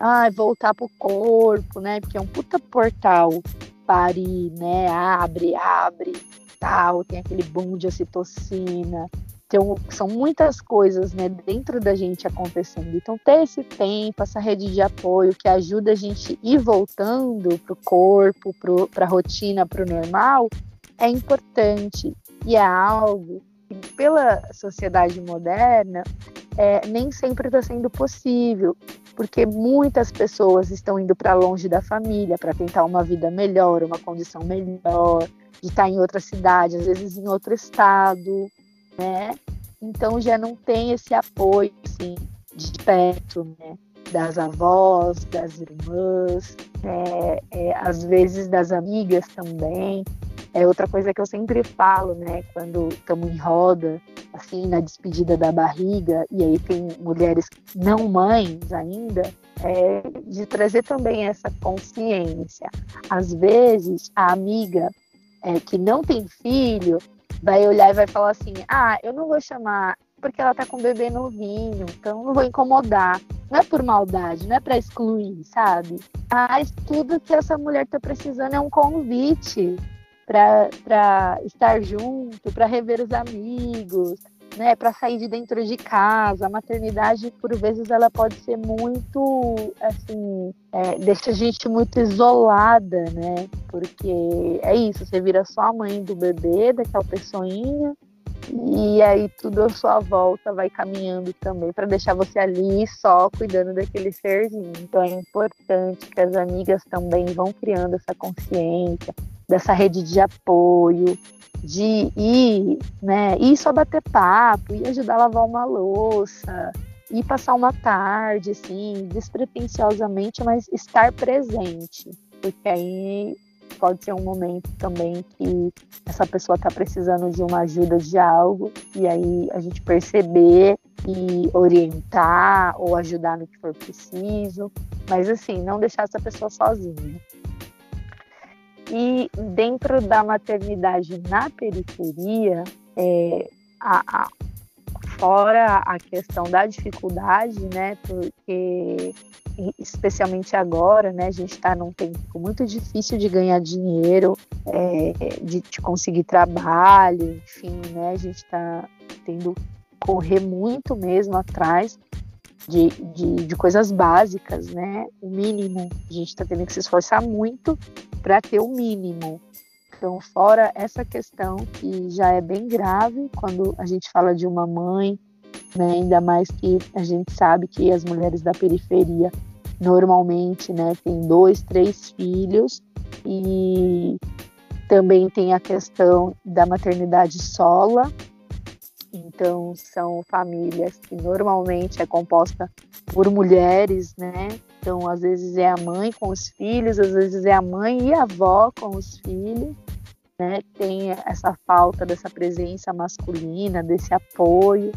ai, voltar pro corpo, né? Porque é um puta portal parir, né? Abre, abre, tal, tem aquele boom de ocitocina. Então, são muitas coisas né, dentro da gente acontecendo. Então, ter esse tempo, essa rede de apoio que ajuda a gente ir voltando para o corpo, para a rotina, para o normal, é importante. E é algo que, pela sociedade moderna, é, nem sempre está sendo possível porque muitas pessoas estão indo para longe da família para tentar uma vida melhor, uma condição melhor, de estar em outra cidade, às vezes em outro estado, né? Então já não tem esse apoio assim, de perto, né? Das avós, das irmãs, é, é, às vezes das amigas também. É outra coisa que eu sempre falo, né? Quando estamos em roda, assim, na despedida da barriga, e aí tem mulheres não mães ainda, é de trazer também essa consciência. Às vezes, a amiga é, que não tem filho vai olhar e vai falar assim: ah, eu não vou chamar porque ela tá com bebê novinho, então não vou incomodar. Não é por maldade, não é para excluir, sabe? Mas tudo que essa mulher tá precisando é um convite para estar junto, para rever os amigos, né, para sair de dentro de casa. A maternidade, por vezes, ela pode ser muito, assim, é, deixa a gente muito isolada, né? Porque é isso, você vira só a mãe do bebê, daquela pessoinha, e aí tudo à sua volta vai caminhando também para deixar você ali só cuidando daquele serzinho. Então é importante que as amigas também vão criando essa consciência, dessa rede de apoio, de ir, né, ir só bater papo, ir ajudar a lavar uma louça, ir passar uma tarde, assim, despretensiosamente, mas estar presente, porque aí pode ser um momento também que essa pessoa está precisando de uma ajuda de algo, e aí a gente perceber e orientar ou ajudar no que for preciso, mas assim, não deixar essa pessoa sozinha. E dentro da maternidade na periferia, é, a, a, fora a questão da dificuldade, né? Porque especialmente agora, né? A gente está num tempo muito difícil de ganhar dinheiro, é, de, de, conseguir trabalho, enfim, né? A gente está tendo correr muito mesmo atrás de, de, de, coisas básicas, né? O mínimo. A gente está tendo que se esforçar muito para ter o mínimo. Então, fora essa questão que já é bem grave quando a gente fala de uma mãe, né? ainda mais que a gente sabe que as mulheres da periferia normalmente né, têm dois, três filhos e também tem a questão da maternidade sola, Então são famílias que normalmente é composta por mulheres, né? Então às vezes é a mãe com os filhos, às vezes é a mãe e a avó com os filhos, né? Tem essa falta dessa presença masculina, desse apoio,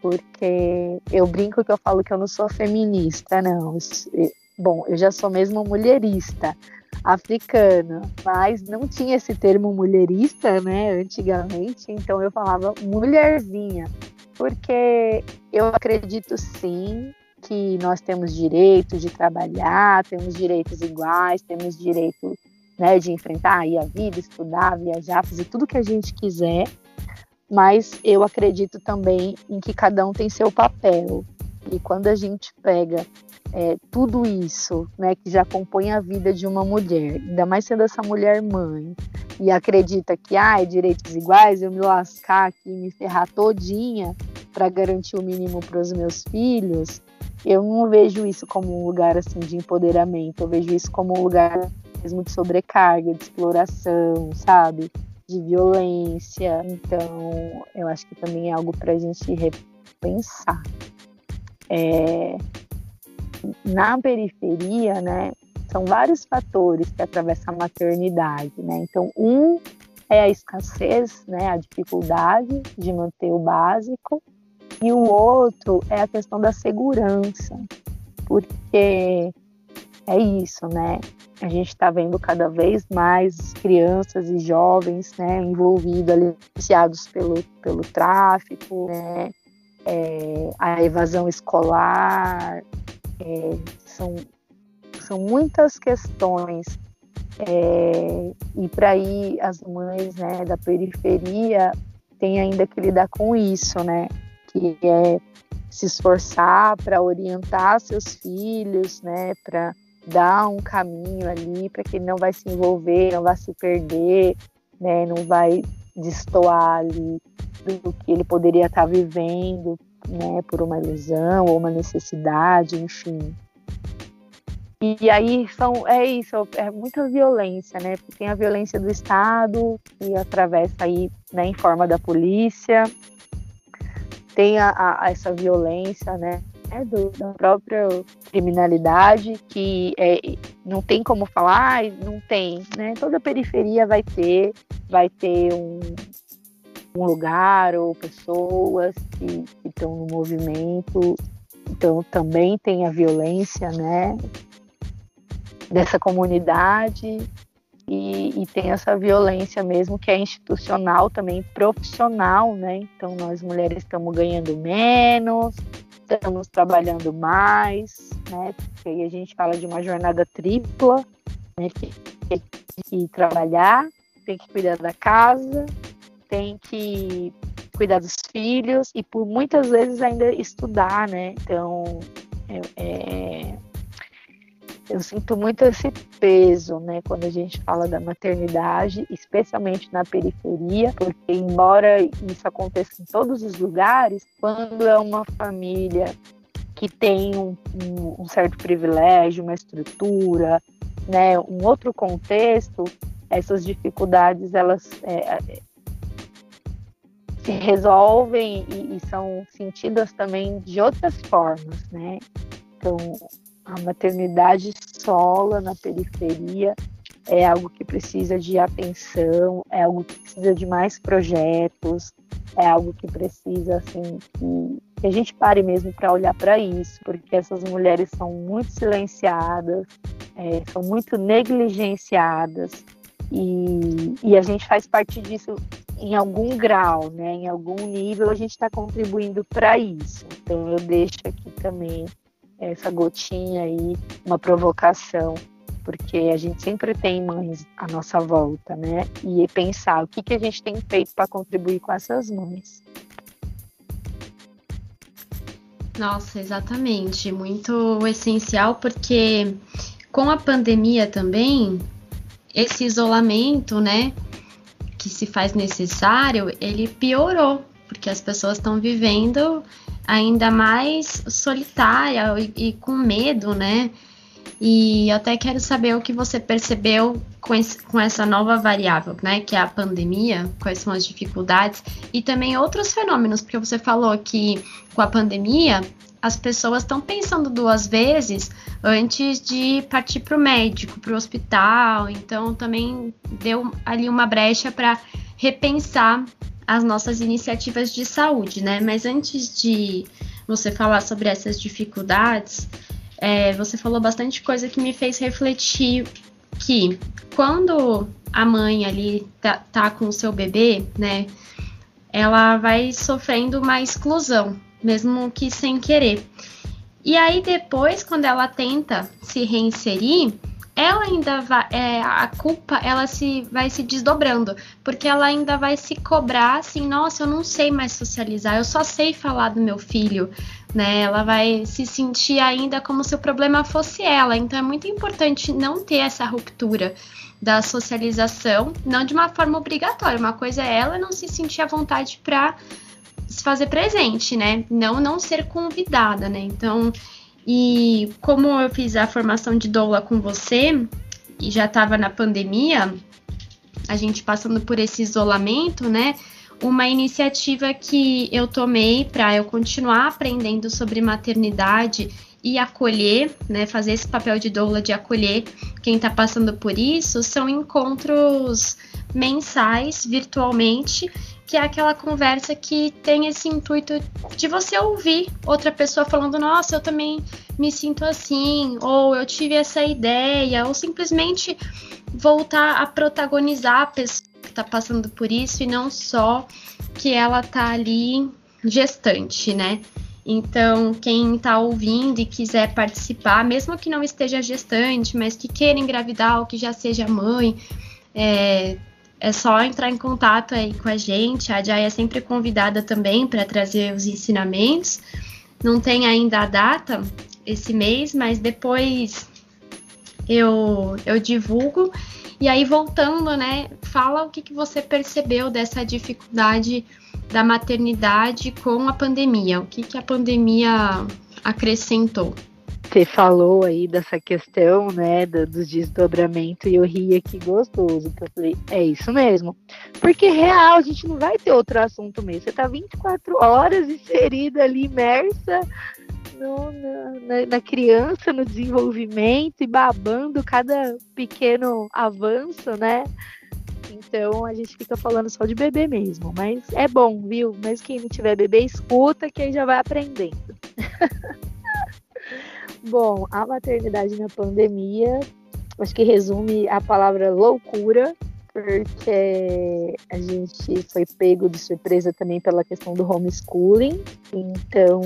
porque eu brinco que eu falo que eu não sou feminista, não. Bom, eu já sou mesmo mulherista africana, mas não tinha esse termo mulherista, né, antigamente, então eu falava mulherzinha, porque eu acredito sim que nós temos direito de trabalhar, temos direitos iguais, temos direito né, de enfrentar aí a vida, estudar, viajar, fazer tudo que a gente quiser, mas eu acredito também em que cada um tem seu papel. E quando a gente pega é, tudo isso, né, que já compõe a vida de uma mulher, ainda mais sendo essa mulher mãe, e acredita que ah, é direitos iguais, eu me lascar aqui, me ferrar todinha para garantir o mínimo para os meus filhos, eu não vejo isso como um lugar assim de empoderamento, eu vejo isso como um lugar mesmo de sobrecarga, de exploração, sabe? De violência. Então, eu acho que também é algo para a gente repensar. É, na periferia, né, são vários fatores que atravessam a maternidade, né? Então, um é a escassez, né, a dificuldade de manter o básico, e o outro é a questão da segurança, porque é isso, né? A gente está vendo cada vez mais crianças e jovens, né, envolvidos ali, iniciados pelo, pelo tráfico, né, é, a evasão escolar, é, são, são muitas questões. É, e para ir as mães né, da periferia têm ainda que lidar com isso, né? Que é se esforçar para orientar seus filhos, né? Para dar um caminho ali para que ele não vai se envolver, não vai se perder, né? Não vai destoar ali do que ele poderia estar tá vivendo né, por uma ilusão ou uma necessidade, enfim. E aí são, é isso, é muita violência, né? Porque tem a violência do Estado, que atravessa aí né, em forma da polícia, tem a, a essa violência, né? Do, da própria criminalidade, que é, não tem como falar, não tem, né? Toda periferia vai ter, vai ter um, um lugar ou pessoas que estão no movimento. Então também tem a violência, né, dessa comunidade e, e, tem essa violência mesmo que é institucional também, profissional, né? Então nós mulheres estamos ganhando menos, estamos trabalhando mais, né? Porque aí a gente fala de uma jornada tripla, né? Que tem que trabalhar, tem que cuidar da casa, tem que cuidar dos filhos e por muitas vezes ainda estudar, né? Então, é, é, eu sinto muito esse peso, né, quando a gente fala da maternidade, especialmente na periferia, porque embora isso aconteça em todos os lugares, quando é uma família que tem um, um, um certo privilégio, uma estrutura, né, um outro contexto, essas dificuldades elas é, se resolvem e, e, são sentidas também de outras formas, né? Então, a maternidade sola na periferia é algo que precisa de atenção, é algo que precisa de mais projetos, é algo que precisa assim que, que a gente pare mesmo para olhar para isso, porque essas mulheres são muito silenciadas, é, são muito negligenciadas e, e a gente faz parte disso em algum grau, né, em algum nível, a gente está contribuindo para isso. Então, eu deixo aqui também essa gotinha aí, uma provocação, porque a gente sempre tem mães à nossa volta, né? E pensar o que, que a gente tem feito para contribuir com essas mães. Nossa, exatamente. Muito essencial, porque com a pandemia também, esse isolamento, né? que se faz necessário, ele piorou, porque as pessoas estão vivendo ainda mais solitária e, e, com medo, né? E eu até quero saber o que você percebeu com, esse, com essa nova variável, né? Que é a pandemia, quais são as dificuldades e também outros fenômenos, porque você falou que com a pandemia as pessoas estão pensando duas vezes antes de partir para o médico, para o hospital. Então também deu ali uma brecha para repensar as nossas iniciativas de saúde, né? Mas antes de você falar sobre essas dificuldades, é, você falou bastante coisa que me fez refletir que quando a mãe ali tá, tá com o seu bebê, né, ela vai sofrendo uma exclusão, mesmo que sem querer. E aí depois, quando ela tenta se reinserir, ela ainda vai, é, a culpa ela se vai se desdobrando, porque ela ainda vai se cobrar assim, nossa, eu não sei mais socializar, eu só sei falar do meu filho, né? Ela vai se sentir ainda como se o problema fosse ela. Então é muito importante não ter essa ruptura da socialização, não de uma forma obrigatória. Uma coisa é ela não se sentir à vontade para se fazer presente, né? Não não ser convidada, né? Então e como eu fiz a formação de doula com você e já estava na pandemia, a gente passando por esse isolamento, né? Uma iniciativa que eu tomei para eu continuar aprendendo sobre maternidade e acolher, né, fazer esse papel de doula de acolher quem está passando por isso, são encontros mensais virtualmente que é aquela conversa que tem esse intuito de você ouvir outra pessoa falando, nossa, eu também me sinto assim, ou eu tive essa ideia, ou simplesmente voltar a protagonizar a pessoa que está passando por isso e não só que ela tá ali gestante, né? Então, quem está ouvindo e quiser participar, mesmo que não esteja gestante, mas que queira engravidar ou que já seja mãe, é, é só entrar em contato aí com a gente. A Jai é sempre convidada também para trazer os ensinamentos. Não tem ainda a data esse mês, mas depois eu, eu divulgo. E aí, voltando, né? Fala o que, que você percebeu dessa dificuldade da maternidade com a pandemia. O que, que a pandemia acrescentou? Você falou aí dessa questão, né, do, dos desdobramentos e eu ri aqui gostoso, que eu falei, é isso mesmo. Porque real, a gente não vai ter outro assunto mesmo. Você tá 24 horas inserida ali, imersa no, na, na, criança, no desenvolvimento e babando cada pequeno avanço, né? Então a gente fica falando só de bebê mesmo. Mas é bom, viu? Mas quem não tiver bebê, escuta que aí já vai aprendendo. Bom, a maternidade na pandemia, acho que resume a palavra loucura, porque a gente foi pego de surpresa também pela questão do homeschooling. Então,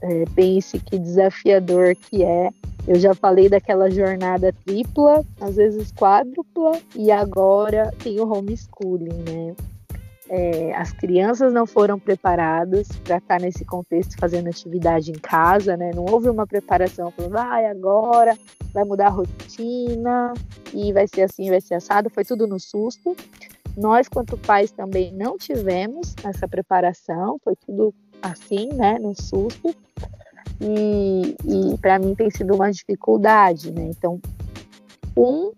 é, pense que desafiador que é. Eu já falei daquela jornada tripla, às vezes quádrupla, e agora tem o homeschooling, né? É, as crianças não foram preparadas para estar tá nesse contexto fazendo atividade em casa, né? Não houve uma preparação falando, ah, agora vai mudar a rotina e vai ser assim, vai ser assado. Foi tudo no susto. Nós, quanto pais, também não tivemos essa preparação, foi tudo assim, né? No susto. E, e para mim tem sido uma dificuldade, né? Então, um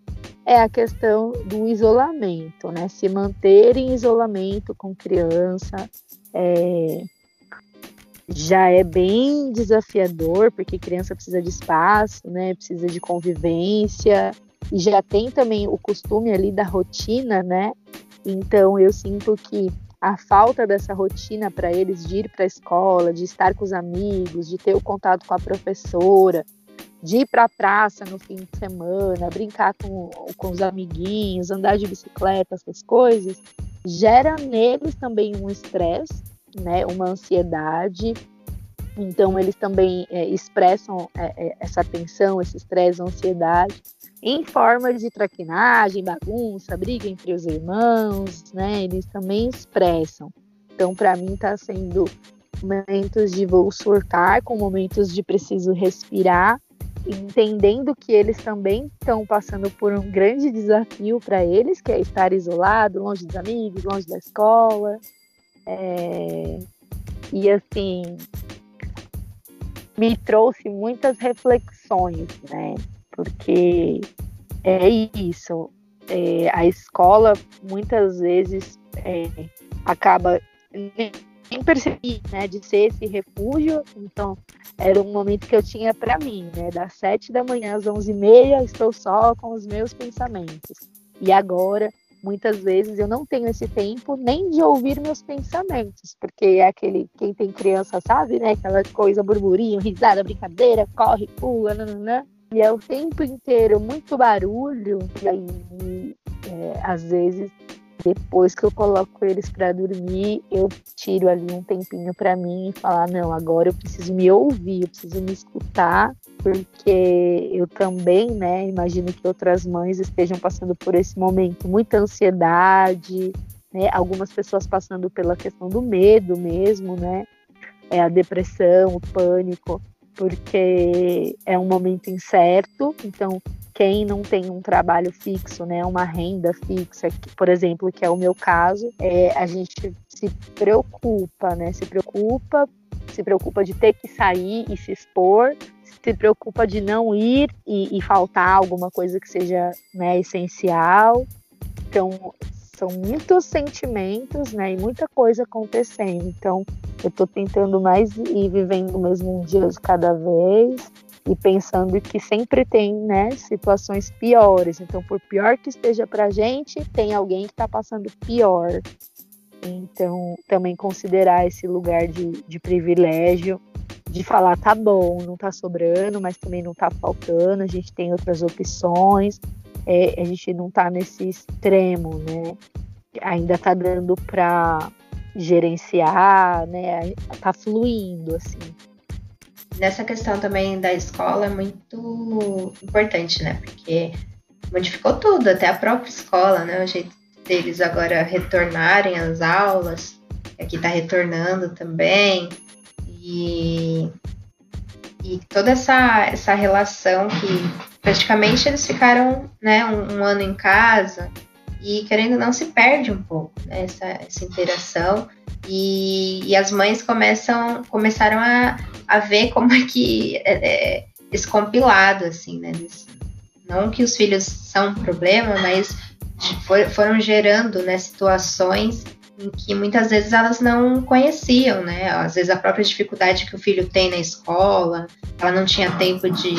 é a questão do isolamento, né? Se manter em isolamento com criança é, já é bem desafiador, porque criança precisa de espaço, né? Precisa de convivência e já tem também o costume ali da rotina, né? Então eu sinto que a falta dessa rotina para eles de ir para a escola, de estar com os amigos, de ter o contato com a professora, de ir para a praça no fim de semana, brincar com, com os amiguinhos, andar de bicicleta, essas coisas, gera neles também um estresse, né, uma ansiedade. Então, eles também é, expressam é, é, essa tensão, esse estresse, ansiedade, em forma de traquinagem, bagunça, briga entre os irmãos, né? Eles também expressam. Então, para mim, está sendo momentos de vou surtar, com momentos de preciso respirar entendendo que eles também estão passando por um grande desafio para eles, que é estar isolado, longe dos amigos, longe da escola. É... E assim, me trouxe muitas reflexões, né? Porque é isso. É, a escola muitas vezes é, acaba nem, percebi, né, de ser esse refúgio. Então, era um momento que eu tinha para mim, né, das sete da manhã às onze e meia, estou só com os meus pensamentos. E agora muitas vezes eu não tenho esse tempo nem de ouvir meus pensamentos, porque é aquele, quem tem criança sabe, né? Aquela coisa burburinho, risada, brincadeira, corre, pula, nananã. E é o tempo inteiro muito barulho, e aí, é, às vezes, depois que eu coloco eles para dormir, eu tiro ali um tempinho para mim e falar: não, agora eu preciso me ouvir, eu preciso me escutar porque eu também, né, imagino que outras mães estejam passando por esse momento, muita ansiedade, né, algumas pessoas passando pela questão do medo mesmo, né, é a depressão, o pânico, porque é um momento incerto, então quem não tem um trabalho fixo, né, uma renda fixa, que, por exemplo, que é o meu caso, é, a gente se preocupa, né, se preocupa, se preocupa de ter que sair e se expor, se preocupa de não ir e, e faltar alguma coisa que seja né, essencial. Então, são muitos sentimentos, né, e muita coisa acontecendo. Então, eu estou tentando mais ir vivendo mesmo um dia de cada vez e pensando que sempre tem, né, situações piores. Então, por pior que esteja para a gente, tem alguém que está passando pior. Então, também considerar esse lugar de, de privilégio de falar tá bom, não tá sobrando, mas também não tá faltando, a gente tem outras opções, é, a gente não tá nesse extremo, né? Ainda tá dando para gerenciar, né? Tá fluindo assim. Nessa questão também da escola é muito importante, né? Porque modificou tudo, até a própria escola, né? O jeito deles agora retornarem às aulas, aqui tá retornando também. E, e toda essa, essa relação que praticamente eles ficaram né, um, um ano em casa e querendo não se perde um pouco né, essa, essa interação e, e, as mães começam começaram a, a ver como é que é, é, esse compilado assim né não que os filhos são um problema mas foram gerando né, situações em que muitas vezes elas não conheciam, né? Às vezes a própria dificuldade que o filho tem na escola, ela não tinha tempo de,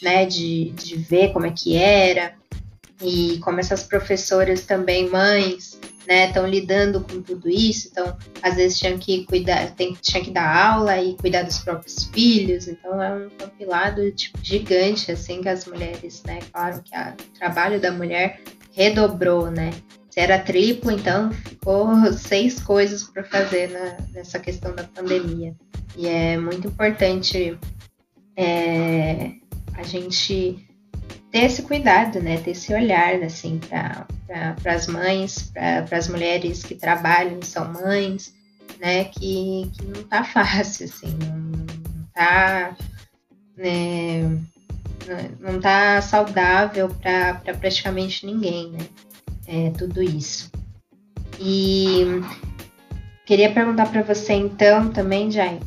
né, de, de ver como é que era, e como essas professoras também, mães, né, estão lidando com tudo isso, então às vezes tinham que cuidar, tem, tinha que dar aula e cuidar dos próprios filhos, então é um compilado tipo, gigante, assim, que as mulheres, né, claro que a, o trabalho da mulher redobrou, né, se era triplo, então ficou seis coisas para fazer na, nessa questão da pandemia. E é muito importante é, a gente ter esse cuidado, né? Ter esse olhar, assim, para pra, as mães, para as mulheres que trabalham, são mães, né? Que, que não tá fácil, assim, não, tá. Né, não tá saudável para pra praticamente ninguém, né? é, tudo isso. E queria perguntar para você então também, Jai,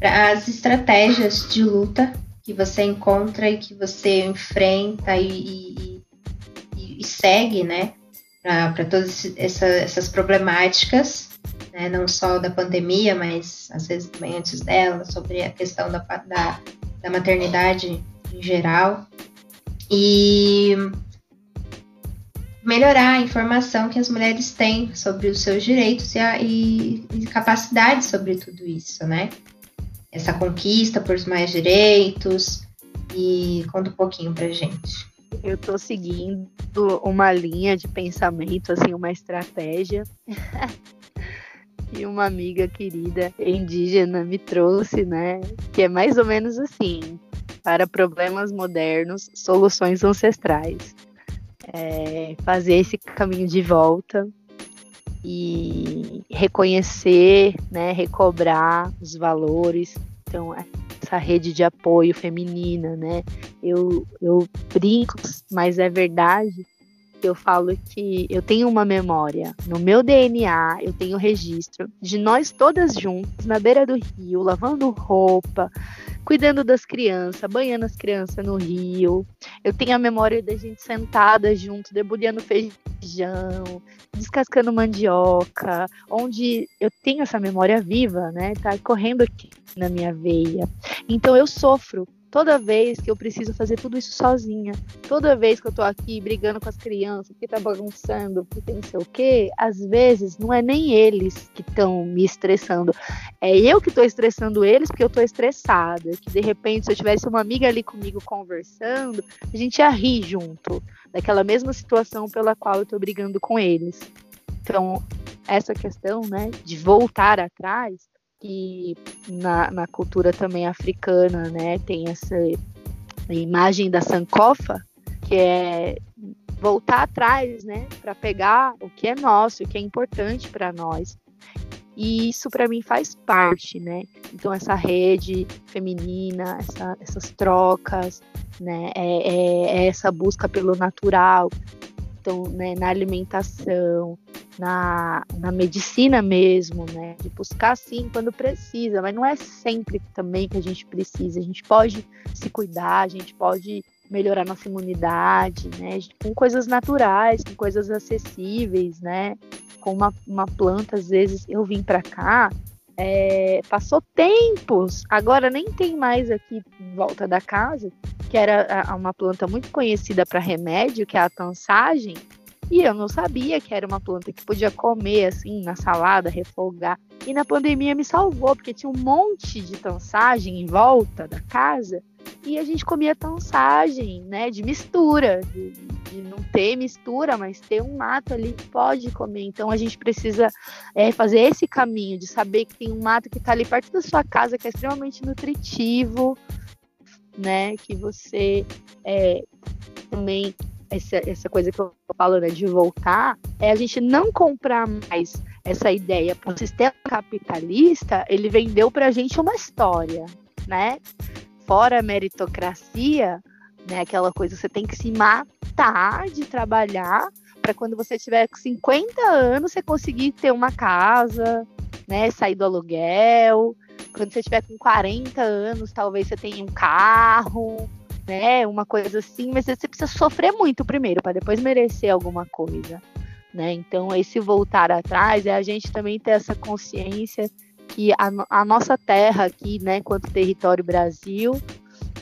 as estratégias de luta que você encontra e que você enfrenta e, e, e segue, né, para todas essa, essas problemáticas, né, não só da pandemia, mas às vezes também antes dela, sobre a questão da, da, da maternidade em geral. E melhorar a informação que as mulheres têm sobre os seus direitos e, a, e, e capacidade sobre tudo isso, né? Essa conquista por mais direitos e conta um pouquinho pra gente. Eu estou seguindo uma linha de pensamento, assim, uma estratégia. e uma amiga querida indígena me trouxe, né? Que é mais ou menos assim: para problemas modernos, soluções ancestrais é, fazer esse caminho de volta e reconhecer, né, recobrar os valores. Então, essa rede de apoio feminina, né? Eu, eu brinco, mas é verdade eu falo que eu tenho uma memória. No meu DNA, eu tenho registro de nós todas juntas, na beira do rio, lavando roupa, cuidando das crianças, banhando as crianças no rio. Eu tenho a memória da gente sentada junto, debulhando feijão, descascando mandioca, onde eu tenho essa memória viva, né? Tá correndo aqui na minha veia. Então eu sofro toda vez que eu preciso fazer tudo isso sozinha, toda vez que eu tô aqui brigando com as crianças, porque tá bagunçando, porque não sei o quê, às vezes não é nem eles que estão me estressando, é eu que tô estressando eles porque eu tô estressada, que de repente se eu tivesse uma amiga ali comigo conversando, a gente ia rir junto, daquela mesma situação pela qual eu tô brigando com eles. Então, essa questão, né, de voltar atrás, que na, na cultura também africana, né, tem essa imagem da sankofa, que é voltar atrás, né, para pegar o que é nosso, o que é importante para nós. E isso para mim faz parte, né? Então essa rede feminina, essa, essas trocas, né? É, é, é essa busca pelo natural, então, né, na alimentação, na, na medicina mesmo, né, de buscar sim quando precisa, mas não é sempre também que a gente precisa. A gente pode se cuidar, a gente pode melhorar nossa imunidade, né, com coisas naturais, com coisas acessíveis, né, com uma, uma planta, às vezes eu vim para cá, é, passou tempos, agora nem tem mais aqui em volta da casa, que era uma planta muito conhecida para remédio, que é a tansagem, e eu não sabia que era uma planta que podia comer assim na salada, refogar. E na pandemia me salvou, porque tinha um monte de tansagem em volta da casa e a gente comia tansagem, né, de mistura, de, de, não ter mistura, mas ter um mato ali que pode comer. Então a gente precisa é, fazer esse caminho de saber que tem um mato que está ali perto da sua casa, que é extremamente nutritivo, né, que você é, também essa, essa coisa que eu falo, né, de voltar, é a gente não comprar mais essa ideia. O sistema capitalista, ele vendeu para a gente uma história, né? Fora a meritocracia, né, aquela coisa você tem que se matar de trabalhar para quando você tiver 50 anos você conseguir ter uma casa, né, sair do aluguel. Quando você tiver com 40 anos, talvez você tenha um carro, né, uma coisa assim, mas você precisa sofrer muito primeiro para depois merecer alguma coisa, né? Então, esse voltar atrás é a gente também ter essa consciência que a, a nossa terra aqui, né, quanto território Brasil,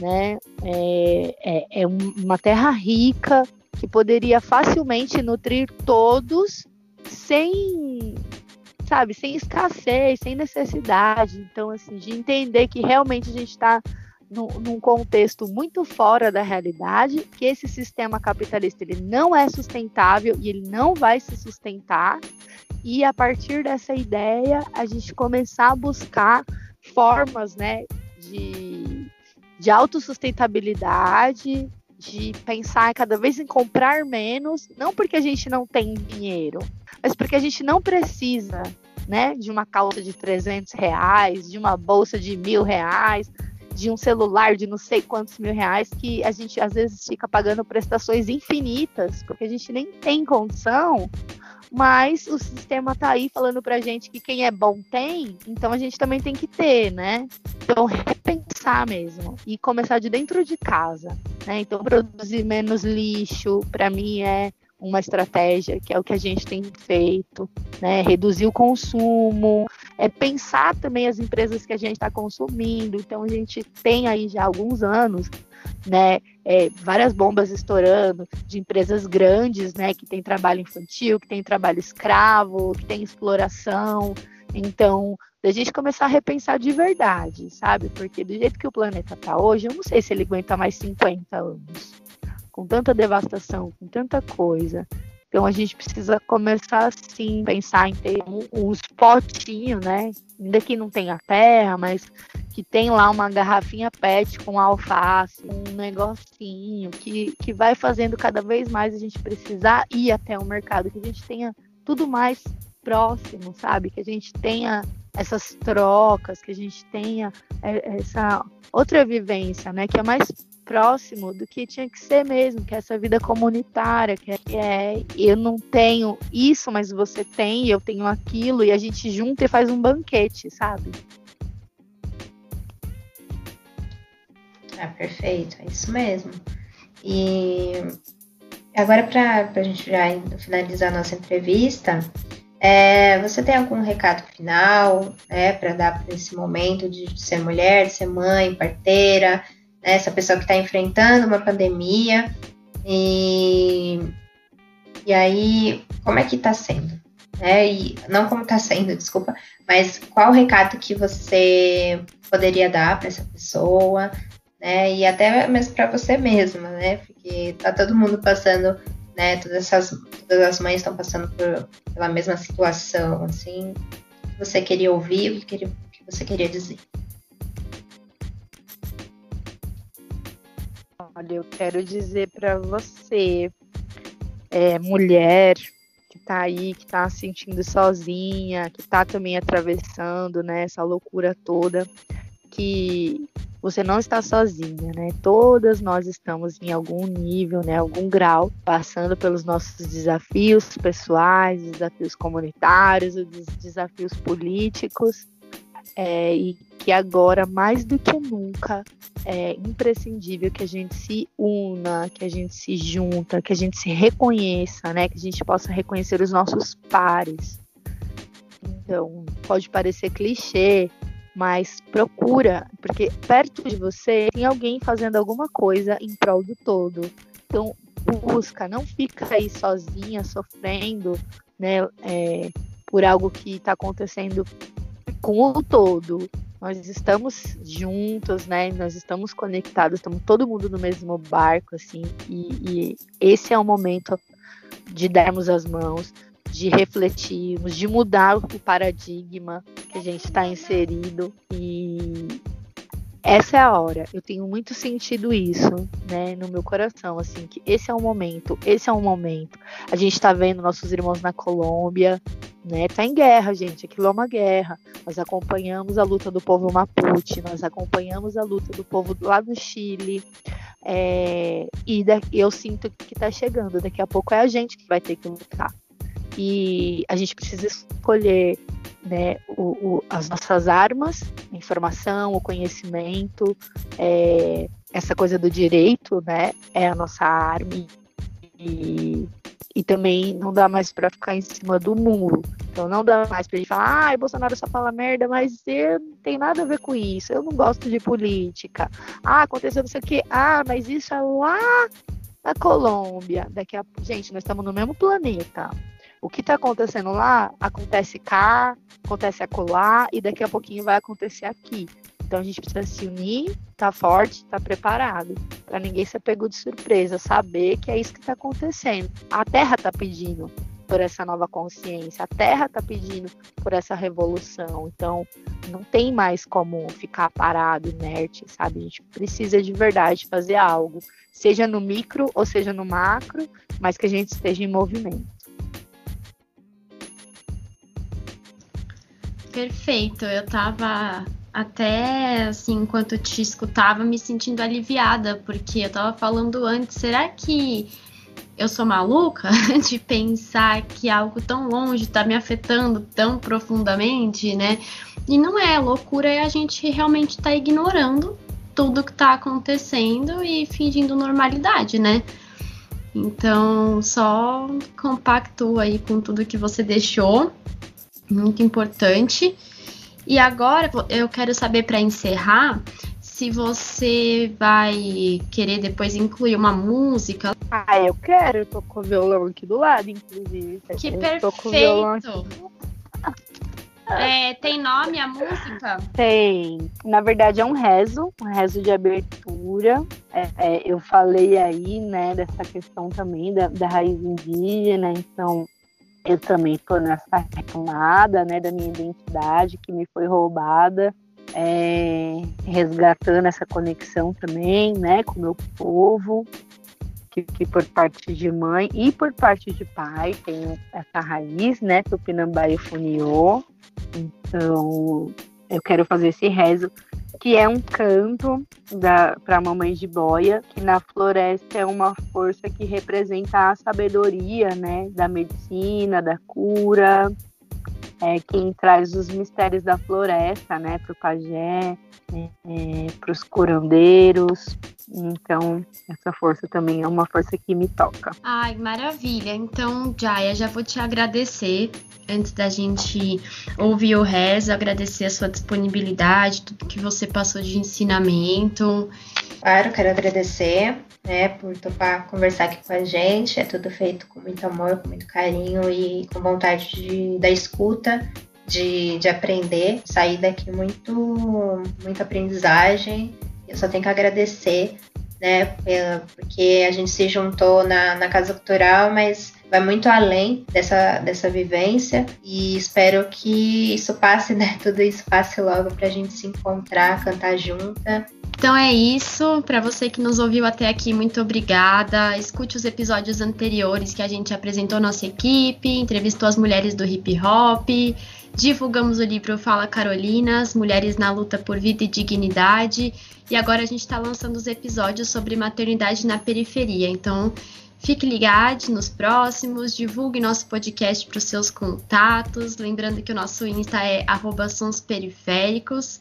né, é, é, é uma terra rica que poderia facilmente nutrir todos sem sabe, sem escassez, sem necessidade. Então, assim, de entender que realmente a gente está num contexto muito fora da realidade, que esse sistema capitalista ele não é sustentável e ele não vai se sustentar. E a partir dessa ideia, a gente começar a buscar formas, né, de, de autossustentabilidade, de pensar cada vez em comprar menos, não porque a gente não tem dinheiro, mas porque a gente não precisa, né, de uma calça de 300 reais, de uma bolsa de mil reais, de um celular de não sei quantos mil reais que a gente às vezes fica pagando prestações infinitas, porque a gente nem tem condição, mas o sistema tá aí falando pra gente que quem é bom tem, então a gente também tem que ter, né? Então repensar mesmo e começar de dentro de casa, né? Então produzir menos lixo, para mim é uma estratégia, que é o que a gente tem feito, né? Reduzir o consumo, é pensar também as empresas que a gente está consumindo. Então a gente tem aí já alguns anos, né? É, várias bombas estourando de empresas grandes, né? Que tem trabalho infantil, que tem trabalho escravo, que tem exploração. Então, da gente começar a repensar de verdade, sabe? Porque do jeito que o planeta está hoje, eu não sei se ele aguenta mais 50 anos com tanta devastação, com tanta coisa. Então a gente precisa começar assim, pensar em ter um, um potinho, né? Ainda que não tenha terra, mas que tem lá uma garrafinha PET com alface, um negocinho que, que vai fazendo cada vez mais a gente precisar ir até o mercado, que a gente tenha tudo mais próximo, sabe? Que a gente tenha essas trocas, que a gente tenha é, essa outra vivência, né? Que é mais próximo do que tinha que ser mesmo, que é essa vida comunitária, que é, é eu não tenho isso, mas você tem, eu tenho aquilo, e a gente junta e faz um banquete, sabe? Ah, perfeito, é isso mesmo. E agora, para a gente já finalizar nossa entrevista, é, você tem algum recado final né, para dar para esse momento de ser mulher, de ser mãe, parteira, né, essa pessoa que está enfrentando uma pandemia? E, e aí, como é que está sendo? É, e não como está sendo, desculpa, mas qual o recado que você poderia dar para essa pessoa? né? E até mesmo para você mesma, né? Porque tá todo mundo passando, né? Todas essas, todas as mães estão passando por, pela mesma situação, assim. O que você queria ouvir, o que, o que você queria dizer? Olha, eu quero dizer para você, é, mulher que tá aí, que tá se sentindo sozinha, que tá também atravessando, né, essa loucura toda, que você não está sozinha, né? Todas nós estamos em algum nível, né, algum grau, passando pelos nossos desafios pessoais, desafios comunitários, os desafios políticos, é, e que agora, mais do que nunca, é imprescindível que a gente se una, que a gente se junta, que a gente se reconheça, né? Que a gente possa reconhecer os nossos pares. Então, pode parecer clichê, mas procura, porque perto de você tem alguém fazendo alguma coisa em prol do todo. Então, busca, não fica aí sozinha, sofrendo, né, é, por algo que está acontecendo com o todo. Nós estamos juntos, né? Nós estamos conectados, estamos todo mundo no mesmo barco, assim, e, e esse é o momento de darmos as mãos, de refletirmos, de mudar o paradigma que a gente está inserido e essa é a hora. Eu tenho muito sentido isso, né, no meu coração, assim, que esse é o momento, esse é o momento. A gente está vendo nossos irmãos na Colômbia, né, tá em guerra, gente, aquilo é uma guerra. Nós acompanhamos a luta do povo Mapuche, nós acompanhamos a luta do povo lá no Chile, é, e eu sinto que está chegando. Daqui a pouco é a gente que vai ter que lutar e a gente precisa escolher né, o, o, as nossas armas, informação, o conhecimento, é, essa coisa do direito, né, é a nossa arma e, e também não dá mais para ficar em cima do muro. Então não dá mais para gente falar, ah, Bolsonaro só fala merda, mas eu não tem nada a ver com isso. Eu não gosto de política. Ah, aconteceu não sei o. Ah, mas isso é lá na Colômbia. Daqui a gente, nós estamos no mesmo planeta o que está acontecendo lá acontece cá, acontece acolá e daqui a pouquinho vai acontecer aqui. Então a gente precisa se unir, tá forte, tá preparado, para ninguém ser pego de surpresa, saber que é isso que está acontecendo. A Terra está pedindo por essa nova consciência, a Terra está pedindo por essa revolução. Então não tem mais como ficar parado, inerte, sabe? A gente precisa de verdade fazer algo, seja no micro ou seja no macro, mas que a gente esteja em movimento. Perfeito. Eu tava até assim, enquanto te escutava, me sentindo aliviada, porque eu tava falando antes, será que eu sou maluca de pensar que algo tão longe tá me afetando tão profundamente, né? E não é, loucura é a gente realmente tá ignorando tudo que tá acontecendo e fingindo normalidade, né? Então, só compacto aí com tudo que você deixou muito importante. E agora eu quero saber para encerrar se você vai querer depois incluir uma música. Ah, eu quero, eu tô com o violão aqui do lado, inclusive. Que eu perfeito! É, tem nome a música? Tem. Na verdade é um rezo, um rezo de abertura. É, é, eu falei aí, né, dessa questão também da, da raiz indígena, então eu também estou nessa retomada né, da minha identidade que me foi roubada, é, resgatando essa conexão também né, com o meu povo, que, que, por parte de mãe e por parte de pai tem essa raiz, né, Tupinambá e Funiô. Então, eu quero fazer esse rezo que é um canto para mamãe de boia, que na floresta é uma força que representa a sabedoria, né, da medicina, da cura, é quem traz os mistérios da floresta, né, para o pajé. é, para os curandeiros. Então, essa força também é uma força que me toca. Ai, maravilha. Então, Jaya, já vou te agradecer antes da gente ouvir o rezo, agradecer a sua disponibilidade, tudo que você passou de ensinamento. Claro, quero agradecer, né, por topar conversar aqui com a gente. É tudo feito com muito amor, com muito carinho e com vontade de, da escuta de, de aprender, sair daqui muito, muita aprendizagem. Eu só tenho que agradecer, né, porque a gente se juntou na, na Casa Cultural, mas vai muito além dessa, dessa vivência e espero que isso passe, né, tudo isso passe logo para a gente se encontrar, cantar junta então é isso. Para você que nos ouviu até aqui, muito obrigada. Escute os episódios anteriores que a gente apresentou nossa equipe, entrevistou as mulheres do hip hop, divulgamos o livro Fala Carolinas, Mulheres na Luta por Vida e Dignidade. E agora a gente está lançando os episódios sobre maternidade na periferia. Então fique ligado nos próximos, divulgue nosso podcast para os seus contatos. Lembrando que o nosso Insta é periféricos.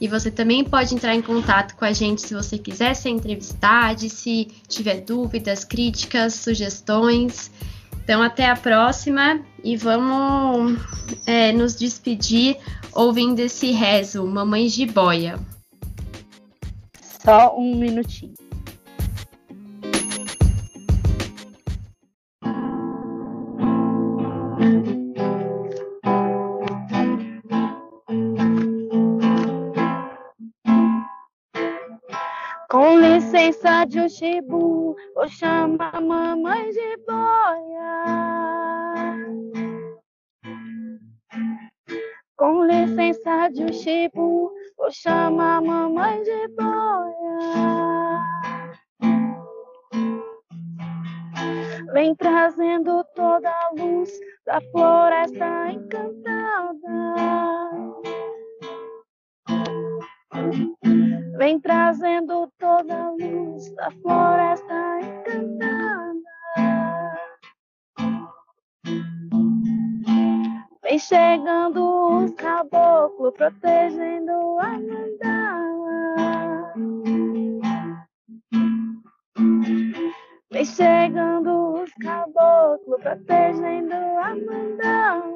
E você também pode entrar em contato com a gente se você quiser ser entrevistado, se tiver dúvidas, críticas, sugestões. Então, até a próxima e vamos é, nos despedir ouvindo esse rezo, Mamães de Boia. Só um minutinho. De Oxibu, vou chamar mamãe de boia. Com licença de Oxibu, vou chamar mamãe de boia. Vem trazendo toda a luz da floresta encantada. Vem trazendo toda a luz da floresta encantada. Vem chegando os caboclos protegendo a mandala. Vem chegando os caboclos protegendo a mandala.